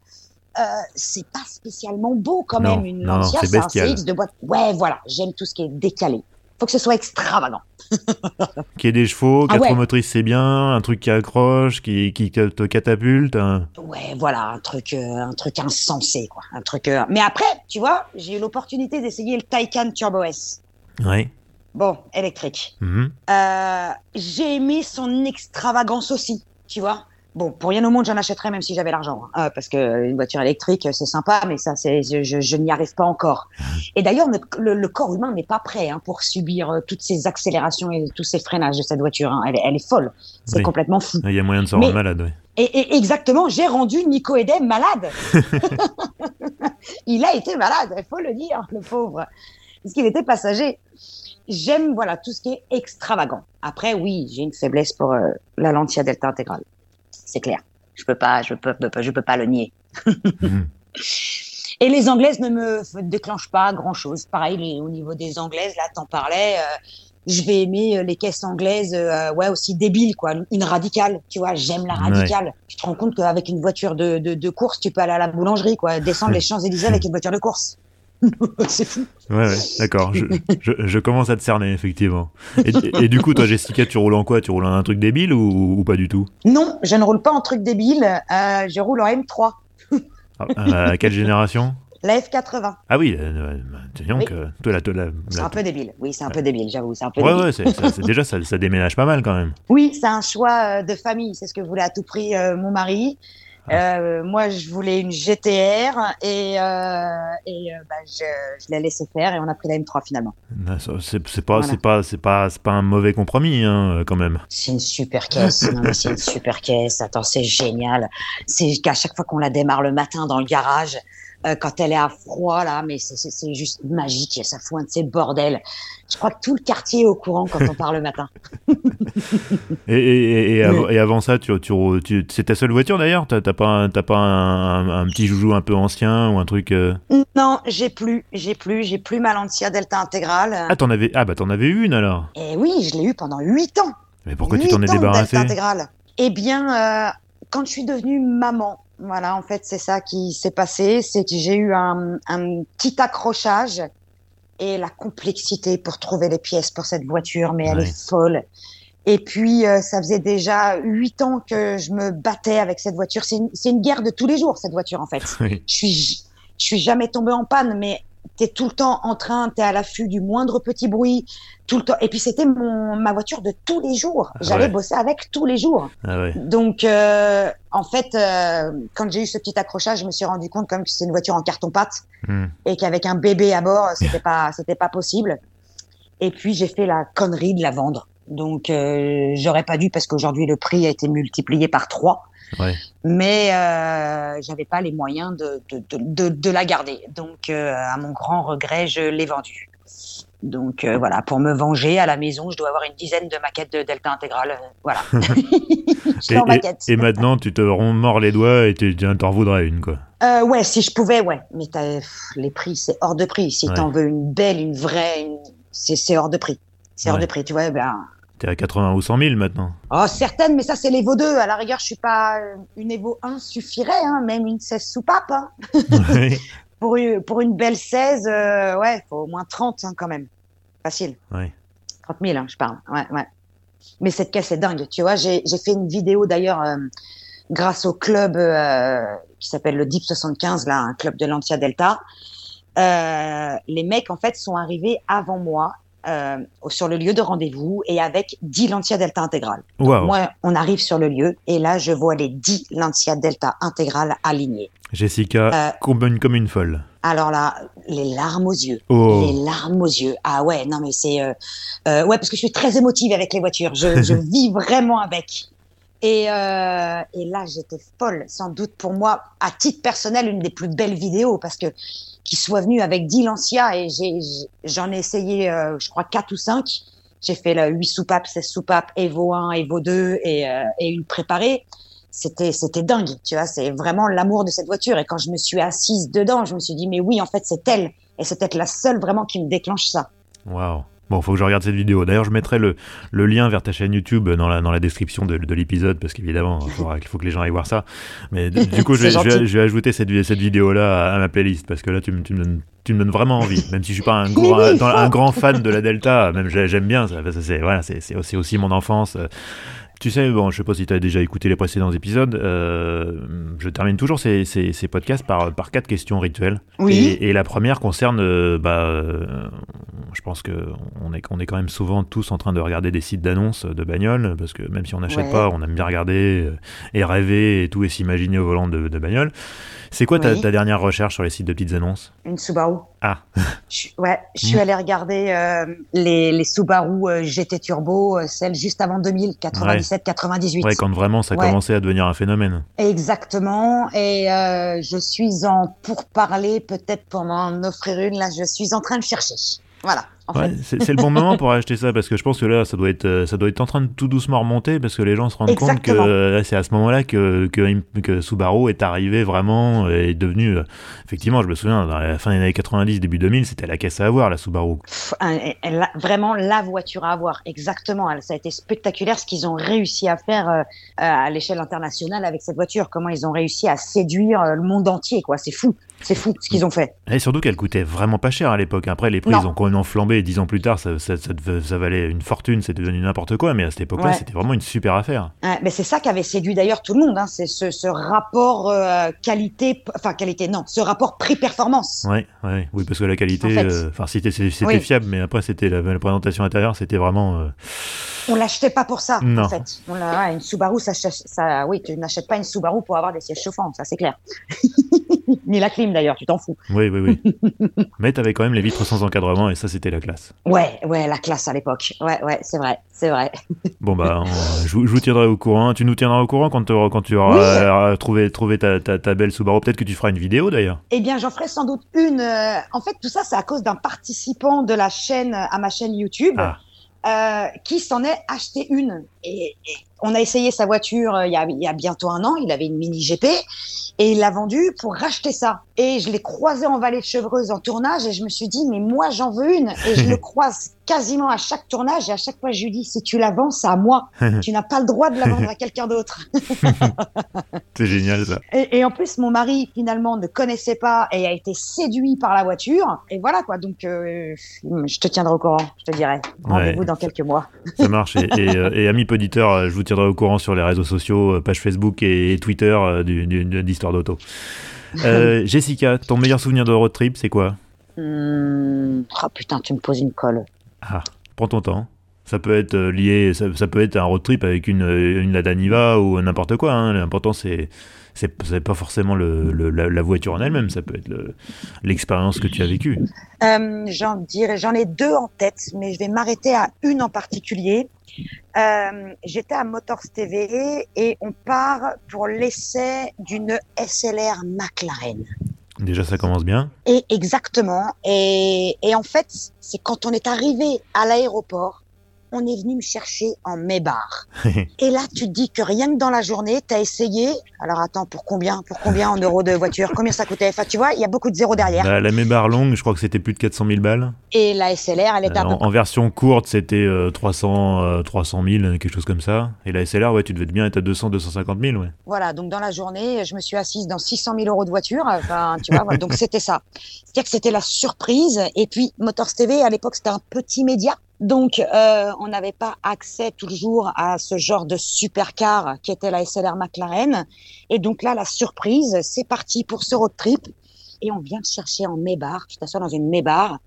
euh, c'est pas spécialement beau quand Non, même. Une non, Lancia, c'est un. CX de boîte. Ouais, voilà, j'aime tout ce qui est décalé. faut que ce soit extravagant. Qu'il y ait des chevaux, Ah quatre ouais. motrices c'est bien, un truc qui accroche, qui, qui te te catapulte. Ouais, voilà, un truc, euh, un truc insensé, quoi. Un truc. euh, Mais après, tu vois, j'ai eu l'opportunité d'essayer le Taycan Turbo S. Ouais. Bon, électrique. Mhm. J'ai aimé son extravagance aussi, tu vois. Bon, pour rien au monde, j'en achèterais même si j'avais l'argent, hein. Euh, parce que une voiture électrique, c'est sympa, mais ça, c'est, je, je- je n'y arrive pas encore. Et d'ailleurs, le, corps humain n'est pas prêt hein, pour subir euh, toutes ces accélérations et tous ces freinages de cette voiture. hein. Elle, est- elle est folle, c'est Oui. complètement fou. Il y a moyen de s'en rendre malade, ouais. Et, et exactement, j'ai rendu Nico Edem malade. il a été malade, il faut le dire, le pauvre, parce qu'il était passager. J'aime voilà tout ce qui est extravagant. Après, oui, j'ai une faiblesse pour euh, la Lancia Delta intégrale. C'est clair. Je peux pas, je peux, je peux pas le nier. Mhm. Et les anglaises ne me déclenchent pas grand chose. Pareil, les- au niveau des anglaises, là, t'en parlais. euh, je vais aimer euh, les caisses anglaises, euh, ouais, aussi débiles, quoi. Une radicale, tu vois, j'aime la Ouais. radicale. Tu te rends compte qu'avec une voiture de, de, de course, tu peux aller à la boulangerie, quoi, descendre les Champs-Élysées avec une voiture de course. c'est fou. Ouais, ouais, d'accord. Je, je, je commence à te cerner, effectivement. Et, et du coup, toi, Jessica, tu roules en quoi? Tu roules en un truc débile ou, ou pas du tout? Non, je ne roule pas en truc débile, euh, je roule en M3, Ah, euh, quelle génération? La F80. Ah oui, euh, bah, dis donc, Oui. toi, la, toi, la- C'est un peu débile, oui, c'est un peu débile, j'avoue, c'est un peu Ouais, débile. ouais, déjà, ça, ça déménage pas mal quand même. Oui, c'est un choix euh, de famille. C'est ce que voulait à tout prix mon mari. Euh, moi, je voulais une GTR et, euh, et euh, bah, je, je l'ai laissé faire et on a pris la M3 finalement. Ah, ça, C'est, pas, Voilà. c'est pas, c'est pas, c'est pas un mauvais compromis, hein, quand même. C'est une super caisse. C'est une super caisse. Attends, c'est génial. C'est qu'à chaque fois qu'on la démarre le matin dans le garage, euh, quand elle est à froid là, mais c'est- juste magique. Ça fout un de ces bordels. Je crois que tout le quartier est au courant quand on part le matin. Et, et, et, et av- Mais- et avant ça, tu, tu, tu- c'est ta seule voiture d'ailleurs? T'as, pas, un, pas un, un- un petit joujou un peu ancien ou un truc euh? Non, j'ai plus, j'ai plus, j'ai plus ma Lancia Delta intégrale. Ah, t'en avais, ah bah t'en avais une alors? Et oui, je l'ai eu pendant huit ans. Mais pourquoi tu t'en es débarrassé Delta intégrale. Eh bien, euh, quand je suis devenue maman, voilà, en fait, c'est ça qui s'est passé. C'est que j'ai eu un, un petit accrochage et la complexité pour trouver les pièces pour cette voiture, mais elle est folle. Et puis, euh, ça faisait déjà huit ans que je me battais avec cette voiture. C'est une, guerre de tous les jours, cette voiture, en fait Oui. je suis je suis jamais tombée en panne mais tu es tout le temps en train tu es à l'affût du moindre petit bruit tout le temps et puis c'était mon ma voiture de tous les jours j'allais Ouais. bosser avec tous les jours Ah ouais. donc euh, en fait euh, quand j'ai eu ce petit accrochage je me suis rendu compte quand même que c'est une voiture en carton pâte Hmm. et qu'avec un bébé à bord c'était pas c'était pas possible et puis j'ai fait la connerie de la vendre donc euh, j'aurais pas dû parce qu'aujourd'hui le prix a été multiplié par trois Ouais. mais euh, j'avais pas les moyens de, de, de, la garder. Donc, euh, à mon grand regret, je l'ai vendue. Donc euh, voilà, pour me venger à la maison, je dois avoir une dizaine de maquettes de Delta intégrale. euh, Voilà. Et, maintenant, tu te mords les doigts et tu t'en voudrais une, quoi. Euh, ouais, si je pouvais, ouais. Mais les prix, c'est hors de prix. Si Ouais. t'en veux une belle, une vraie, une- c'est c'est hors de prix. C'est hors de prix, tu vois. Ben... T'es à 80 ou 100 000 maintenant. Oh, certaines, mais ça, c'est l'Evo 2. À la rigueur, je suis pas. euh, Une Evo 1 suffirait, hein, même une 16 soupape. Hein. Pour une, pour une belle 16, euh, ouais, faut au moins 30 hein, quand même. Facile. Ouais. 30 000, hein, je parle. Ouais, ouais. Mais cette caisse est dingue. Tu vois, j'ai j'ai fait une vidéo d'ailleurs euh, grâce au club euh, qui s'appelle le Deep 75, là, un club de l'Antia Delta. Les mecs, en fait, sont arrivés avant moi euh, sur le lieu de rendez-vous et avec 10 Lancia Delta intégrales. Waouh. Moi, on arrive sur le lieu et là, je vois les 10 Lancia Delta intégrales alignées. Jessica, Euh, comme, une, comme une folle. Alors là, les larmes aux yeux. Oh. Les larmes aux yeux. Ah ouais, non mais c'est... Euh, euh, ouais, parce que je suis très émotive avec les voitures. Je, je vis vraiment avec. Et, euh, et là, j'étais folle. Sans doute pour moi, à titre personnel, une des plus belles vidéos parce que qui soit venu avec 10 Lancia et j'en ai essayé, euh, je crois, 4 ou 5. J'ai fait la 8 soupapes, 16 soupapes, Evo 1, Evo 2 et, euh, et une préparée. C'était, c'était dingue, tu vois. C'est vraiment l'amour de cette voiture. Et quand je me suis assise dedans, je me suis dit, mais oui, en fait, c'est elle. Et c'est peut-être la seule vraiment qui me déclenche ça. Waouh. Bon, faut que je regarde cette vidéo. D'ailleurs, je mettrai le, le, lien vers ta chaîne YouTube dans la, dans la description de, de l'épisode, parce qu'évidemment, il faut que les gens aillent voir ça. Mais du coup, je vais, je, vais, ajouter cette, cette vidéo-là à, ma playlist, parce que là, tu me, tu me, donnes, tu me donnes vraiment envie. Même si je suis pas un, gros, un, grand fan de la Delta, même j'aime bien, c'est voilà, aussi, aussi mon enfance. Tu sais, bon, je sais pas si tu as déjà écouté les précédents épisodes, euh, je termine toujours ces, ces, ces, podcasts par, par quatre questions rituelles. Oui. Et, la première concerne, euh, bah, euh, je pense qu'on est, on est quand même souvent tous en train de regarder des sites d'annonces de bagnoles, parce que même si on n'achète pas, on aime bien regarder et rêver et tout et s'imaginer au volant de, de bagnole. C'est quoi ta, ta, dernière recherche sur les sites de petites annonces? Une Subaru. Ah. Je, ouais, je suis allé regarder euh, les, les, Subaru euh, GT Turbo, euh, celles juste avant 2000, 97, 98. Ouais, quand vraiment ça commençait à devenir un phénomène. Exactement. Et je suis en pour parler, peut-être pour m'en offrir une. Là, je suis en train de chercher. Voilà. Ouais, c'est le bon moment pour acheter ça parce que je pense que là, ça doit être, euh, ça doit être en train de tout doucement remonter parce que les gens se rendent compte que euh, c'est à ce moment-là que, que, que, Subaru est arrivé vraiment et est devenu. Euh, effectivement, je me souviens, dans la fin des années 90, début 2000, c'était la caisse à avoir, la Subaru. vraiment la voiture à avoir, exactement. Ça a été spectaculaire ce qu'ils ont réussi à faire à l'échelle internationale avec cette voiture. Comment ils ont réussi à séduire le monde entier, quoi. C'est fou. C'est fou ce qu'ils ont fait. Et surtout qu'elle coûtait vraiment pas cher à l'époque. Après, les prix ont quand même flambé. Dix ans plus tard, ça, ça, ça, valait une fortune, c'était devenu n'importe quoi. Mais à cette époque-là, c'était vraiment une super affaire. mais c'est ça qui avait séduit d'ailleurs tout le monde. Hein. C'est ce, ce, rapport euh, qualité, enfin qualité, non, ce rapport prix-performance. Ouais, ouais, oui, parce que la qualité, euh, enfin, c'était fiable, mais après, c'était la, présentation intérieure, c'était vraiment. Euh... On l'achetait pas pour ça, non. en fait. On une Subaru, ça, oui, tu n'achètes pas une Subaru pour avoir des sièges chauffants, ça c'est clair. Ni la clim d'ailleurs, tu t'en fous. Oui, oui, oui. Mais tu avais quand même les vitres sans encadrement et ça, c'était la classe. Ouais, ouais, la classe à l'époque. Ouais, ouais, c'est vrai, c'est vrai. Bon, bah, je, vous tiendrai au courant. Tu nous tiendras au courant quand, quand tu auras trouvé, trouvé ta, ta, belle Subaru. Peut-être que tu feras une vidéo d'ailleurs. Eh bien, j'en ferai sans doute une. Euh, en fait, tout ça, c'est à cause d'un participant de la chaîne, à ma chaîne YouTube. Ah. Euh, qui s'en est acheté une. Et, on a essayé sa voiture euh, il, y a, il y, a, bientôt un an. Il avait une mini GP et il l'a vendue pour racheter ça. Et je l'ai croisé en vallée de Chevreuse en tournage et je me suis dit, mais moi j'en veux une. Et je le croise quasiment à chaque tournage et à chaque fois je lui dis, si tu la vends, c'est à moi. tu n'as pas le droit de la vendre à quelqu'un d'autre. c'est génial ça. Et, et, en plus, mon mari finalement ne connaissait pas et a été séduit par la voiture. Et voilà quoi. Donc euh, je te tiendrai au courant, je te dirai. Rendez-vous dans quelques mois. ça marche. Et, et, euh, et amis poditeurs, je vous tiendrai au courant sur les réseaux sociaux, euh, page Facebook et, Twitter d'Histoire d'auto. Euh, Jessica, ton meilleur souvenir de road trip, c'est quoi? Mmh, Oh putain, tu me poses une colle. Ah, prends ton temps. Ça peut être euh, lié, ça, peut être un road trip avec une, une Lada Niva ou n'importe quoi. Hein. L'important, c'est c'est pas forcément le, la, voiture en elle-même, ça peut être l'expérience que tu as vécue. Euh, j'en j'en ai deux en tête, mais je vais m'arrêter à une en particulier. Euh, j'étais à Motors TV et on part pour l'essai d'une SLR McLaren. Déjà, ça commence bien. Et exactement. Et, et en fait, c'est quand on est arrivé à l'aéroport on est venu me chercher en mébar. et là, tu te dis que rien que dans la journée, tu as essayé. Alors attends, pour combien Pour combien en euros de voiture Combien ça coûtait? Enfin, tu vois, il y a beaucoup de zéros derrière. La, la mébar longue, je crois que c'était plus de 400 000 balles. Et la SLR, elle était euh, en, version courte, c'était 300, 300 000, quelque chose comme ça. Et la SLR, ouais, tu devais bien être à 200, 250 000, ouais. Voilà, donc dans la journée, je me suis assise dans 600 000 euros de voiture. Enfin, tu vois, donc c'était ça. C'est-à-dire que c'était la surprise. Et puis, Motors TV, à l'époque, c'était un petit média. Donc, euh, on n'avait pas accès toujours à ce genre de supercar qui était la SLR McLaren. Et donc là, la surprise, c'est parti pour ce road trip. Et on vient de chercher en Mébar, je t'assure dans une Mébar.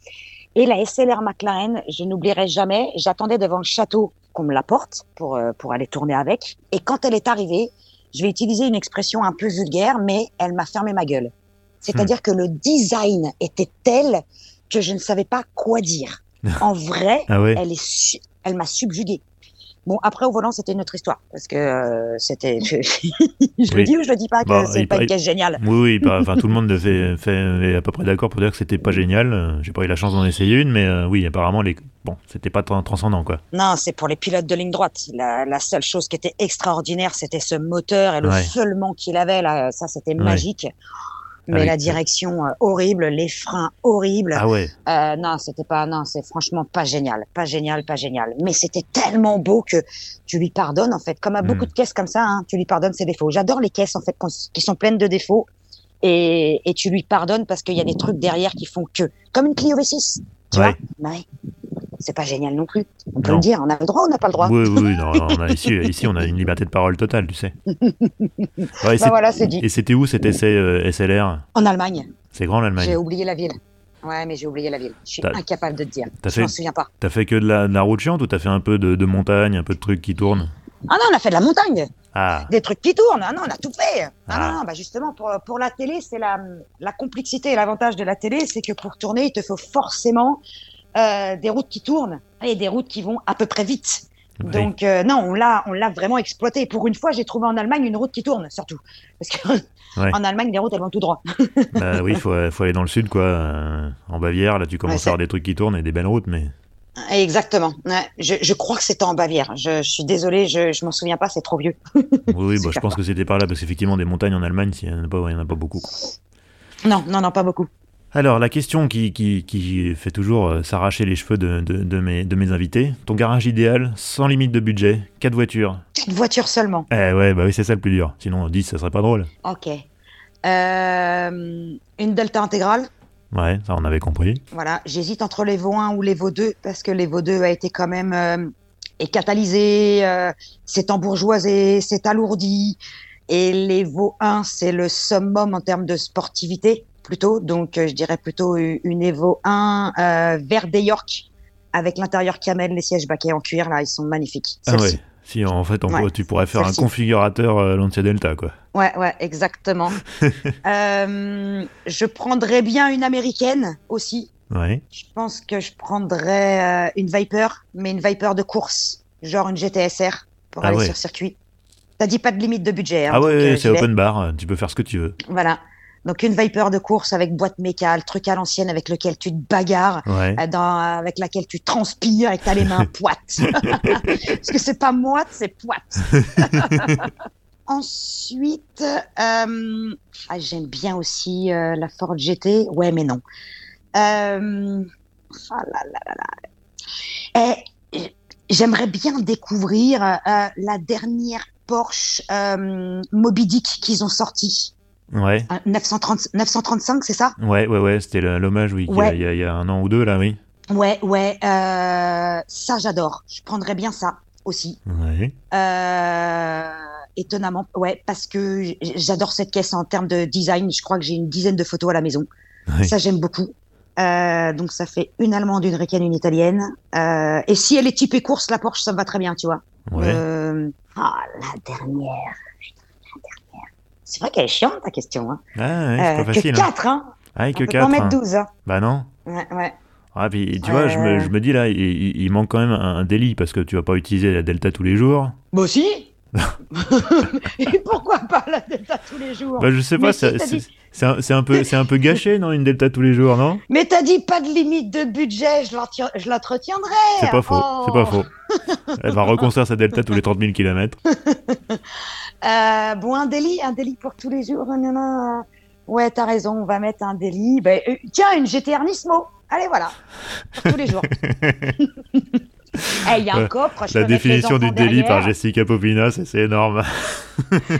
Et la SLR McLaren, je n'oublierai jamais, j'attendais devant le château qu'on me l'apporte pour, euh, pour aller tourner avec. Et quand elle est arrivée, je vais utiliser une expression un peu vulgaire, mais elle m'a fermé ma gueule. C'est-à-dire hmm. que le design était tel que je ne savais pas quoi dire. En vrai, ah elle est, elle m'a subjugué. Bon, après au volant, c'était une autre histoire parce que euh, c'était. Je, le dis ou je le dis pas que c'est pas une caisse géniale. Oui, oui. enfin, tout le monde fait, fait, est à peu près d'accord pour dire que c'était pas génial. J'ai pas eu la chance d'en essayer une, mais euh, oui, apparemment les. Bon, c'était pas transcendant quoi. Non, c'est pour les pilotes de ligne droite. La, la seule chose qui était extraordinaire, c'était ce moteur et le ouais. feulement qu'il avait là. Ça, c'était magique. Mais Avec- la direction euh, horrible, les freins horribles. Ah ouais. Euh, non, c'était pas, non, c'est franchement pas génial, pas génial, pas génial. Mais c'était tellement beau que tu lui pardonnes en fait. Comme à Mm. beaucoup de caisses comme ça, hein, tu lui pardonnes ses défauts. J'adore les caisses en fait qui sont pleines de défauts et, et tu lui pardonnes parce qu'il y a des trucs derrière qui font que, comme une Clio V6, tu Ouais. vois. Ouais. C'est pas génial non plus. On peut le dire. On a le droit, ou on n'a pas le droit. Oui, oui, non, on a ici, ici, on a une liberté de parole totale, tu sais. Ouais, et Bah c'est- voilà, c'est dit. et c'était où cet essai euh, SLR En Allemagne. C'est grand J'ai l'Allemagne. oublié la ville. Ouais, mais j'ai oublié la ville. Je suis incapable de te dire. Je fait- m'en souviens pas. T'as fait que de la, de la route chiante ou t'as fait un peu de, de montagne, un peu de trucs qui tournent? Ah non, on a fait de la montagne. Ah, des trucs qui tournent. Ah non, on a tout fait. Ah, Ah. non, non, bah justement, pour, pour la télé, c'est la, la complexité et l'avantage de la télé, c'est que pour tourner, il te faut forcément euh, des routes qui tournent et des routes qui vont à peu près vite. oui. Donc euh, non, on l'a, on l'a vraiment exploité. Pour une fois, j'ai trouvé en Allemagne une route qui tourne, surtout. Parce que Ouais. en Allemagne, les routes, elles vont tout droit. Bah oui, faut, faut aller dans le sud, quoi. Euh, en Bavière, là, tu commences Ouais, à avoir des trucs qui tournent et des belles routes, mais. Exactement. Je, je crois que c'était en Bavière. Je, je suis désolée, je, je m'en souviens pas, c'est trop vieux. Oui, oui bah, je pense que c'était par là, parce qu'effectivement, des montagnes en Allemagne, il n'y en, a pas- il y en a pas beaucoup. Non, non, non, pas beaucoup. Alors, la question qui, qui, qui fait toujours euh, s'arracher les cheveux de, de, de mes, de mes invités. Ton garage idéal, sans limite de budget, 4 voitures. Une voiture seulement. Eh ouais, bah oui, c'est ça le plus dur. Sinon, 10, ça serait pas drôle. Ok. Euh, une Delta intégrale. Ouais, ça on avait compris. Voilà, j'hésite entre les Vaux 1 ou les Vaux 2 parce que les Vaux 2 a été quand même euh, est catalysé, euh, c'est embourgeoisé, c'est alourdi. Et les Vaux 1, c'est le summum en termes de sportivité plutôt. Donc euh, je dirais plutôt une Evo 1 euh, vert des York avec l'intérieur camel, les sièges baquets en cuir là, ils sont magnifiques. Ah ouais. Si en fait, on Ouais, pourrait- tu pourrais faire un configurateur euh, Lancia Delta, quoi. Ouais, ouais, exactement. euh, je prendrais bien une américaine aussi. Ouais. Je pense que je prendrais euh, une Viper, mais une Viper de course, genre une GTSR pour Ah aller ouais. sur circuit. T'as dit pas de limite de budget. Hein, Ah ouais, c'est open bar, tu peux faire ce que tu veux. Voilà. Donc une Viper de course avec boîte mécale, truc à l'ancienne avec lequel tu te bagarres, Ouais. euh, dans, avec laquelle tu transpires et que t'as les mains poites. Parce que c'est pas moite, c'est poite. Ensuite, euh, ah, j'aime bien aussi euh, la Ford GT. Ouais, mais non. Euh, ah là là là. Eh, J'aimerais bien découvrir la dernière Porsche Moby Dick qu'ils ont sorti. Ouais. Euh, 930, 935, c'est ça? Ouais, ouais, ouais, c'était l'hommage, oui, Ouais. il y, a- il y a un an ou deux, là, oui. Ouais, ouais. euh, ça, j'adore. Je prendrais bien ça aussi. Ouais. Euh, étonnamment, ouais, parce que j'adore cette caisse en termes de design. Je crois que j'ai une dizaine de photos à la maison. Ouais. Ça, j'aime beaucoup. Euh, donc, ça fait une allemande, une ricaine, une italienne. Et si elle est typée course, la Porsche, ça me va très bien, tu vois. Ouais. Ah, la dernière. C'est vrai qu'elle est chiante, ta question. Hein. Ah ouais, c'est Euh, pas facile. que hein. 4, hein. Ah, et On que peut pas en 4. mettre 12. Hein. Bah non. Ouais, ouais. Ah, puis tu vois, je me, Euh. je me dis là, il, il- manque quand même un, délit parce que tu vas pas utiliser la Delta tous les jours. Moi aussi. Et pourquoi pas la Delta tous les jours? Bah, je sais pas, si, c'est c'est un, un peu, c'est un peu gâché, non, une Delta tous les jours, non? Mais t'as dit pas de limite de budget, je l'entre- je l'entretiendrai. C'est pas faux, Oh. c'est pas faux. Elle va reconstruire sa Delta tous les 30 000 km. Euh, bon, un délit, un délit pour tous les jours. non, non. Ouais, t'as raison, on va mettre un délit. Ben, euh, tiens, une GTR Nismo. Allez, voilà. Pour tous les jours. Eh, Il y a un Euh, coffre. je La définition du délit par. Jessica Popina, c'est énorme.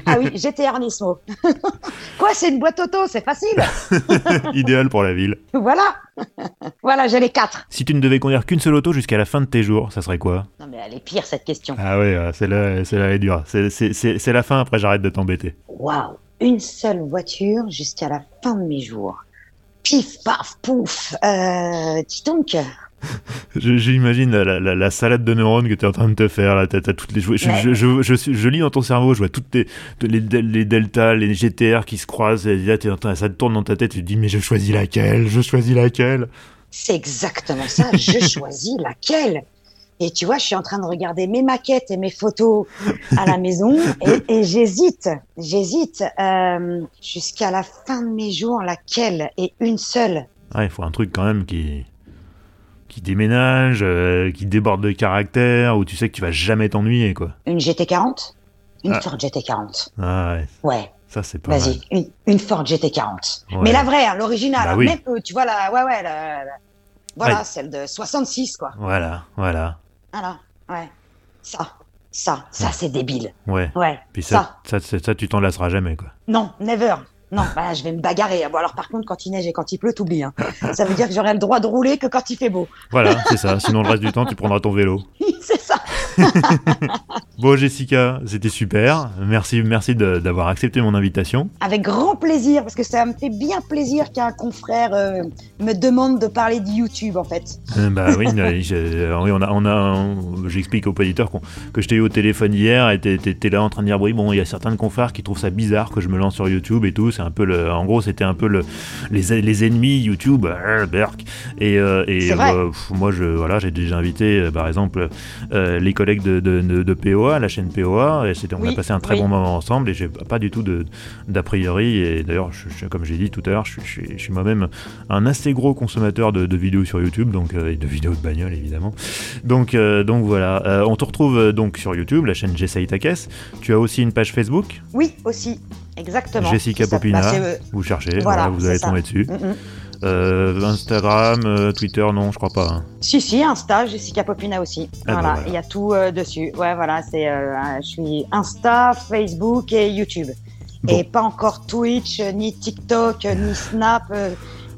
Ah oui, GTR Nismo. Quoi, c'est une boîte auto, c'est facile. Idéal pour la ville. voilà. voilà, j'ai les quatre. Si tu ne devais conduire qu'une seule auto jusqu'à la fin de tes jours, ça serait quoi? Non, mais elle est pire, cette question. Ah euh, c'est là, c'est là, elle est dure. C'est la fin, après j'arrête de t'embêter. Waouh, une seule voiture jusqu'à la fin de mes jours. Pif, paf, pouf. Euh, dis donc. J'imagine la, la- la- la salade de neurones que tu es en train de te faire. Là, t'as toutes les, je, je, je, lis dans ton cerveau, je vois toutes les, les, del- les deltas, les GTR qui se croisent. Et là, t'es en train- ça te tourne dans ta tête. Tu te dis, mais je choisis laquelle? Je choisis laquelle? C'est exactement ça. Je choisis laquelle? Et tu vois, je suis en train de regarder mes maquettes et mes photos à la maison et, et j'hésite, j'hésite euh, jusqu'à la fin de mes jours laquelle? Et une seule. Ouais, il faut un truc quand même qui, qui déménage, euh, qui déborde de caractère, où tu sais que tu vas jamais t'ennuyer, quoi. Une GT40 Une Ah. Ford GT40. Ah ouais, Ouais. Ça, c'est pas Vas-y, une, une Ford GT40. Mais la vraie, hein, l'original. Bah oui. Même, euh, tu vois, la, ouais, ouais, la- la- voilà, Ouais. celle de 66, quoi. Voilà, voilà. Voilà, ouais. Ça, ça, ça, c'est débile. Ouais. Ouais, Puis ça, ça, ça, ça, tu t'en lasseras jamais, quoi. Non, never. Non, bah, je vais me bagarrer. Bon, alors par contre, quand il neige et quand il pleut, t'oublies. Hein. Ça veut dire que j'aurai le droit de rouler que quand il fait beau. Voilà, c'est ça. Sinon, le reste du temps, tu prendras ton vélo. c'est ça. Bon, Jessica, c'était super. Merci, merci d'avoir accepté mon invitation. Avec grand plaisir, parce que ça me fait bien plaisir qu'un confrère euh, me demande de parler de YouTube, en fait. Euh, bah oui, euh, oui, on a, on a, j'explique aux auditeurs que je t'ai eu au téléphone hier et t'es- là en train de dire oui bon il y a certains confrères qui trouvent ça bizarre que je me lance sur YouTube et tout c'est un peu le en gros c'était un peu le les, les ennemis YouTube euh, berk. et, et moi je voilà j'ai déjà invité par exemple les collègues de, de, de- de POA la chaîne POA et c'était on a passé un très oui. bon moment ensemble et j'ai pas du tout d'a priori et d'ailleurs comme j'ai dit tout à l'heure je, suis- je suis- je suis moi-même un assez gros consommateur de, de vidéos sur YouTube, donc euh, et de vidéos de bagnole évidemment. Donc, euh, donc voilà, Euh, on te retrouve donc sur YouTube, la chaîne J'essaye ta caisse. Tu as aussi une page Facebook, Oui, aussi. Exactement. Jessica Popina. bah, Vous cherchez, Voilà, voilà, vous allez tomber dessus. mm, mm. Euh, Instagram, euh, Twitter, non, je crois pas. hein. Si, si, Insta, Jessica Popina aussi. Ah bah voilà, voilà. il y a tout euh, dessus. Ouais, voilà, c'est, euh, je suis Insta, Facebook et YouTube. Bon. Et pas encore Twitch, euh, ni TikTok, euh, ni Snap, euh,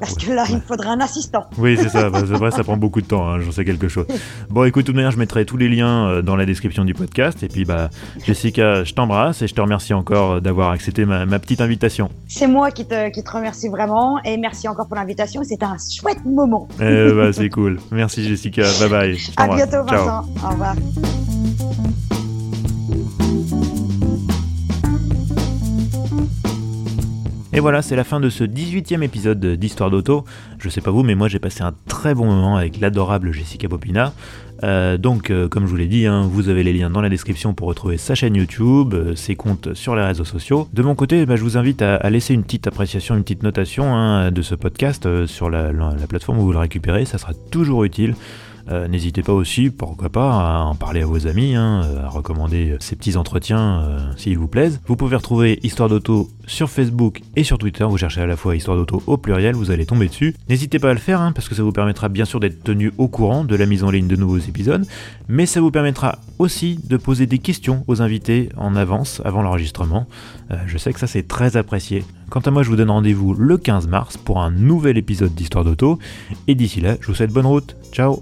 parce que là, il me faudrait un assistant. Oui, c'est ça. bah, c'est vrai, ça prend beaucoup de temps. hein, J'en sais quelque chose. Bon, écoute, de toute manière, je mettrai tous les liens euh, dans la description du podcast. Et puis, bah, Jessica, je t'embrasse et je te remercie encore euh, d'avoir accepté ma, ma petite invitation. C'est moi qui te, qui te remercie vraiment et merci encore pour l'invitation. C'était un chouette moment. Eh, bah, c'est cool. Merci, Jessica. Bye bye. À bientôt, Ciao. Vincent. Au revoir. Et voilà, c'est la fin de ce 18e épisode d'Histoire d'Auto. Je sais pas vous, mais moi j'ai passé un très bon moment avec l'adorable Jessica Popina. Euh, donc, euh, comme je vous l'ai dit, hein, vous avez les liens dans la description pour retrouver sa chaîne YouTube, euh, ses comptes sur les réseaux sociaux. De mon côté, bah, je vous invite à, laisser une petite appréciation, une petite notation hein, de ce podcast sur la, la- la plateforme où vous le récupérez, ça sera toujours utile. N'hésitez pas aussi, pourquoi pas, à en parler à vos amis, hein, à recommander ces petits entretiens s'ils vous plaisent. Vous pouvez retrouver Histoire d'Auto sur Facebook et sur Twitter. Vous cherchez à la fois Histoire d'Auto au pluriel, vous allez tomber dessus. N'hésitez pas à le faire, hein, parce que ça vous permettra bien sûr d'être tenu au courant de la mise en ligne de nouveaux épisodes, mais ça vous permettra aussi de poser des questions aux invités en avance, avant l'enregistrement. Euh, je sais que ça c'est très apprécié. Quant à moi, je vous donne rendez-vous le 15 mars pour un nouvel épisode d'Histoire d'Auto, et d'ici là, je vous souhaite bonne route. Ciao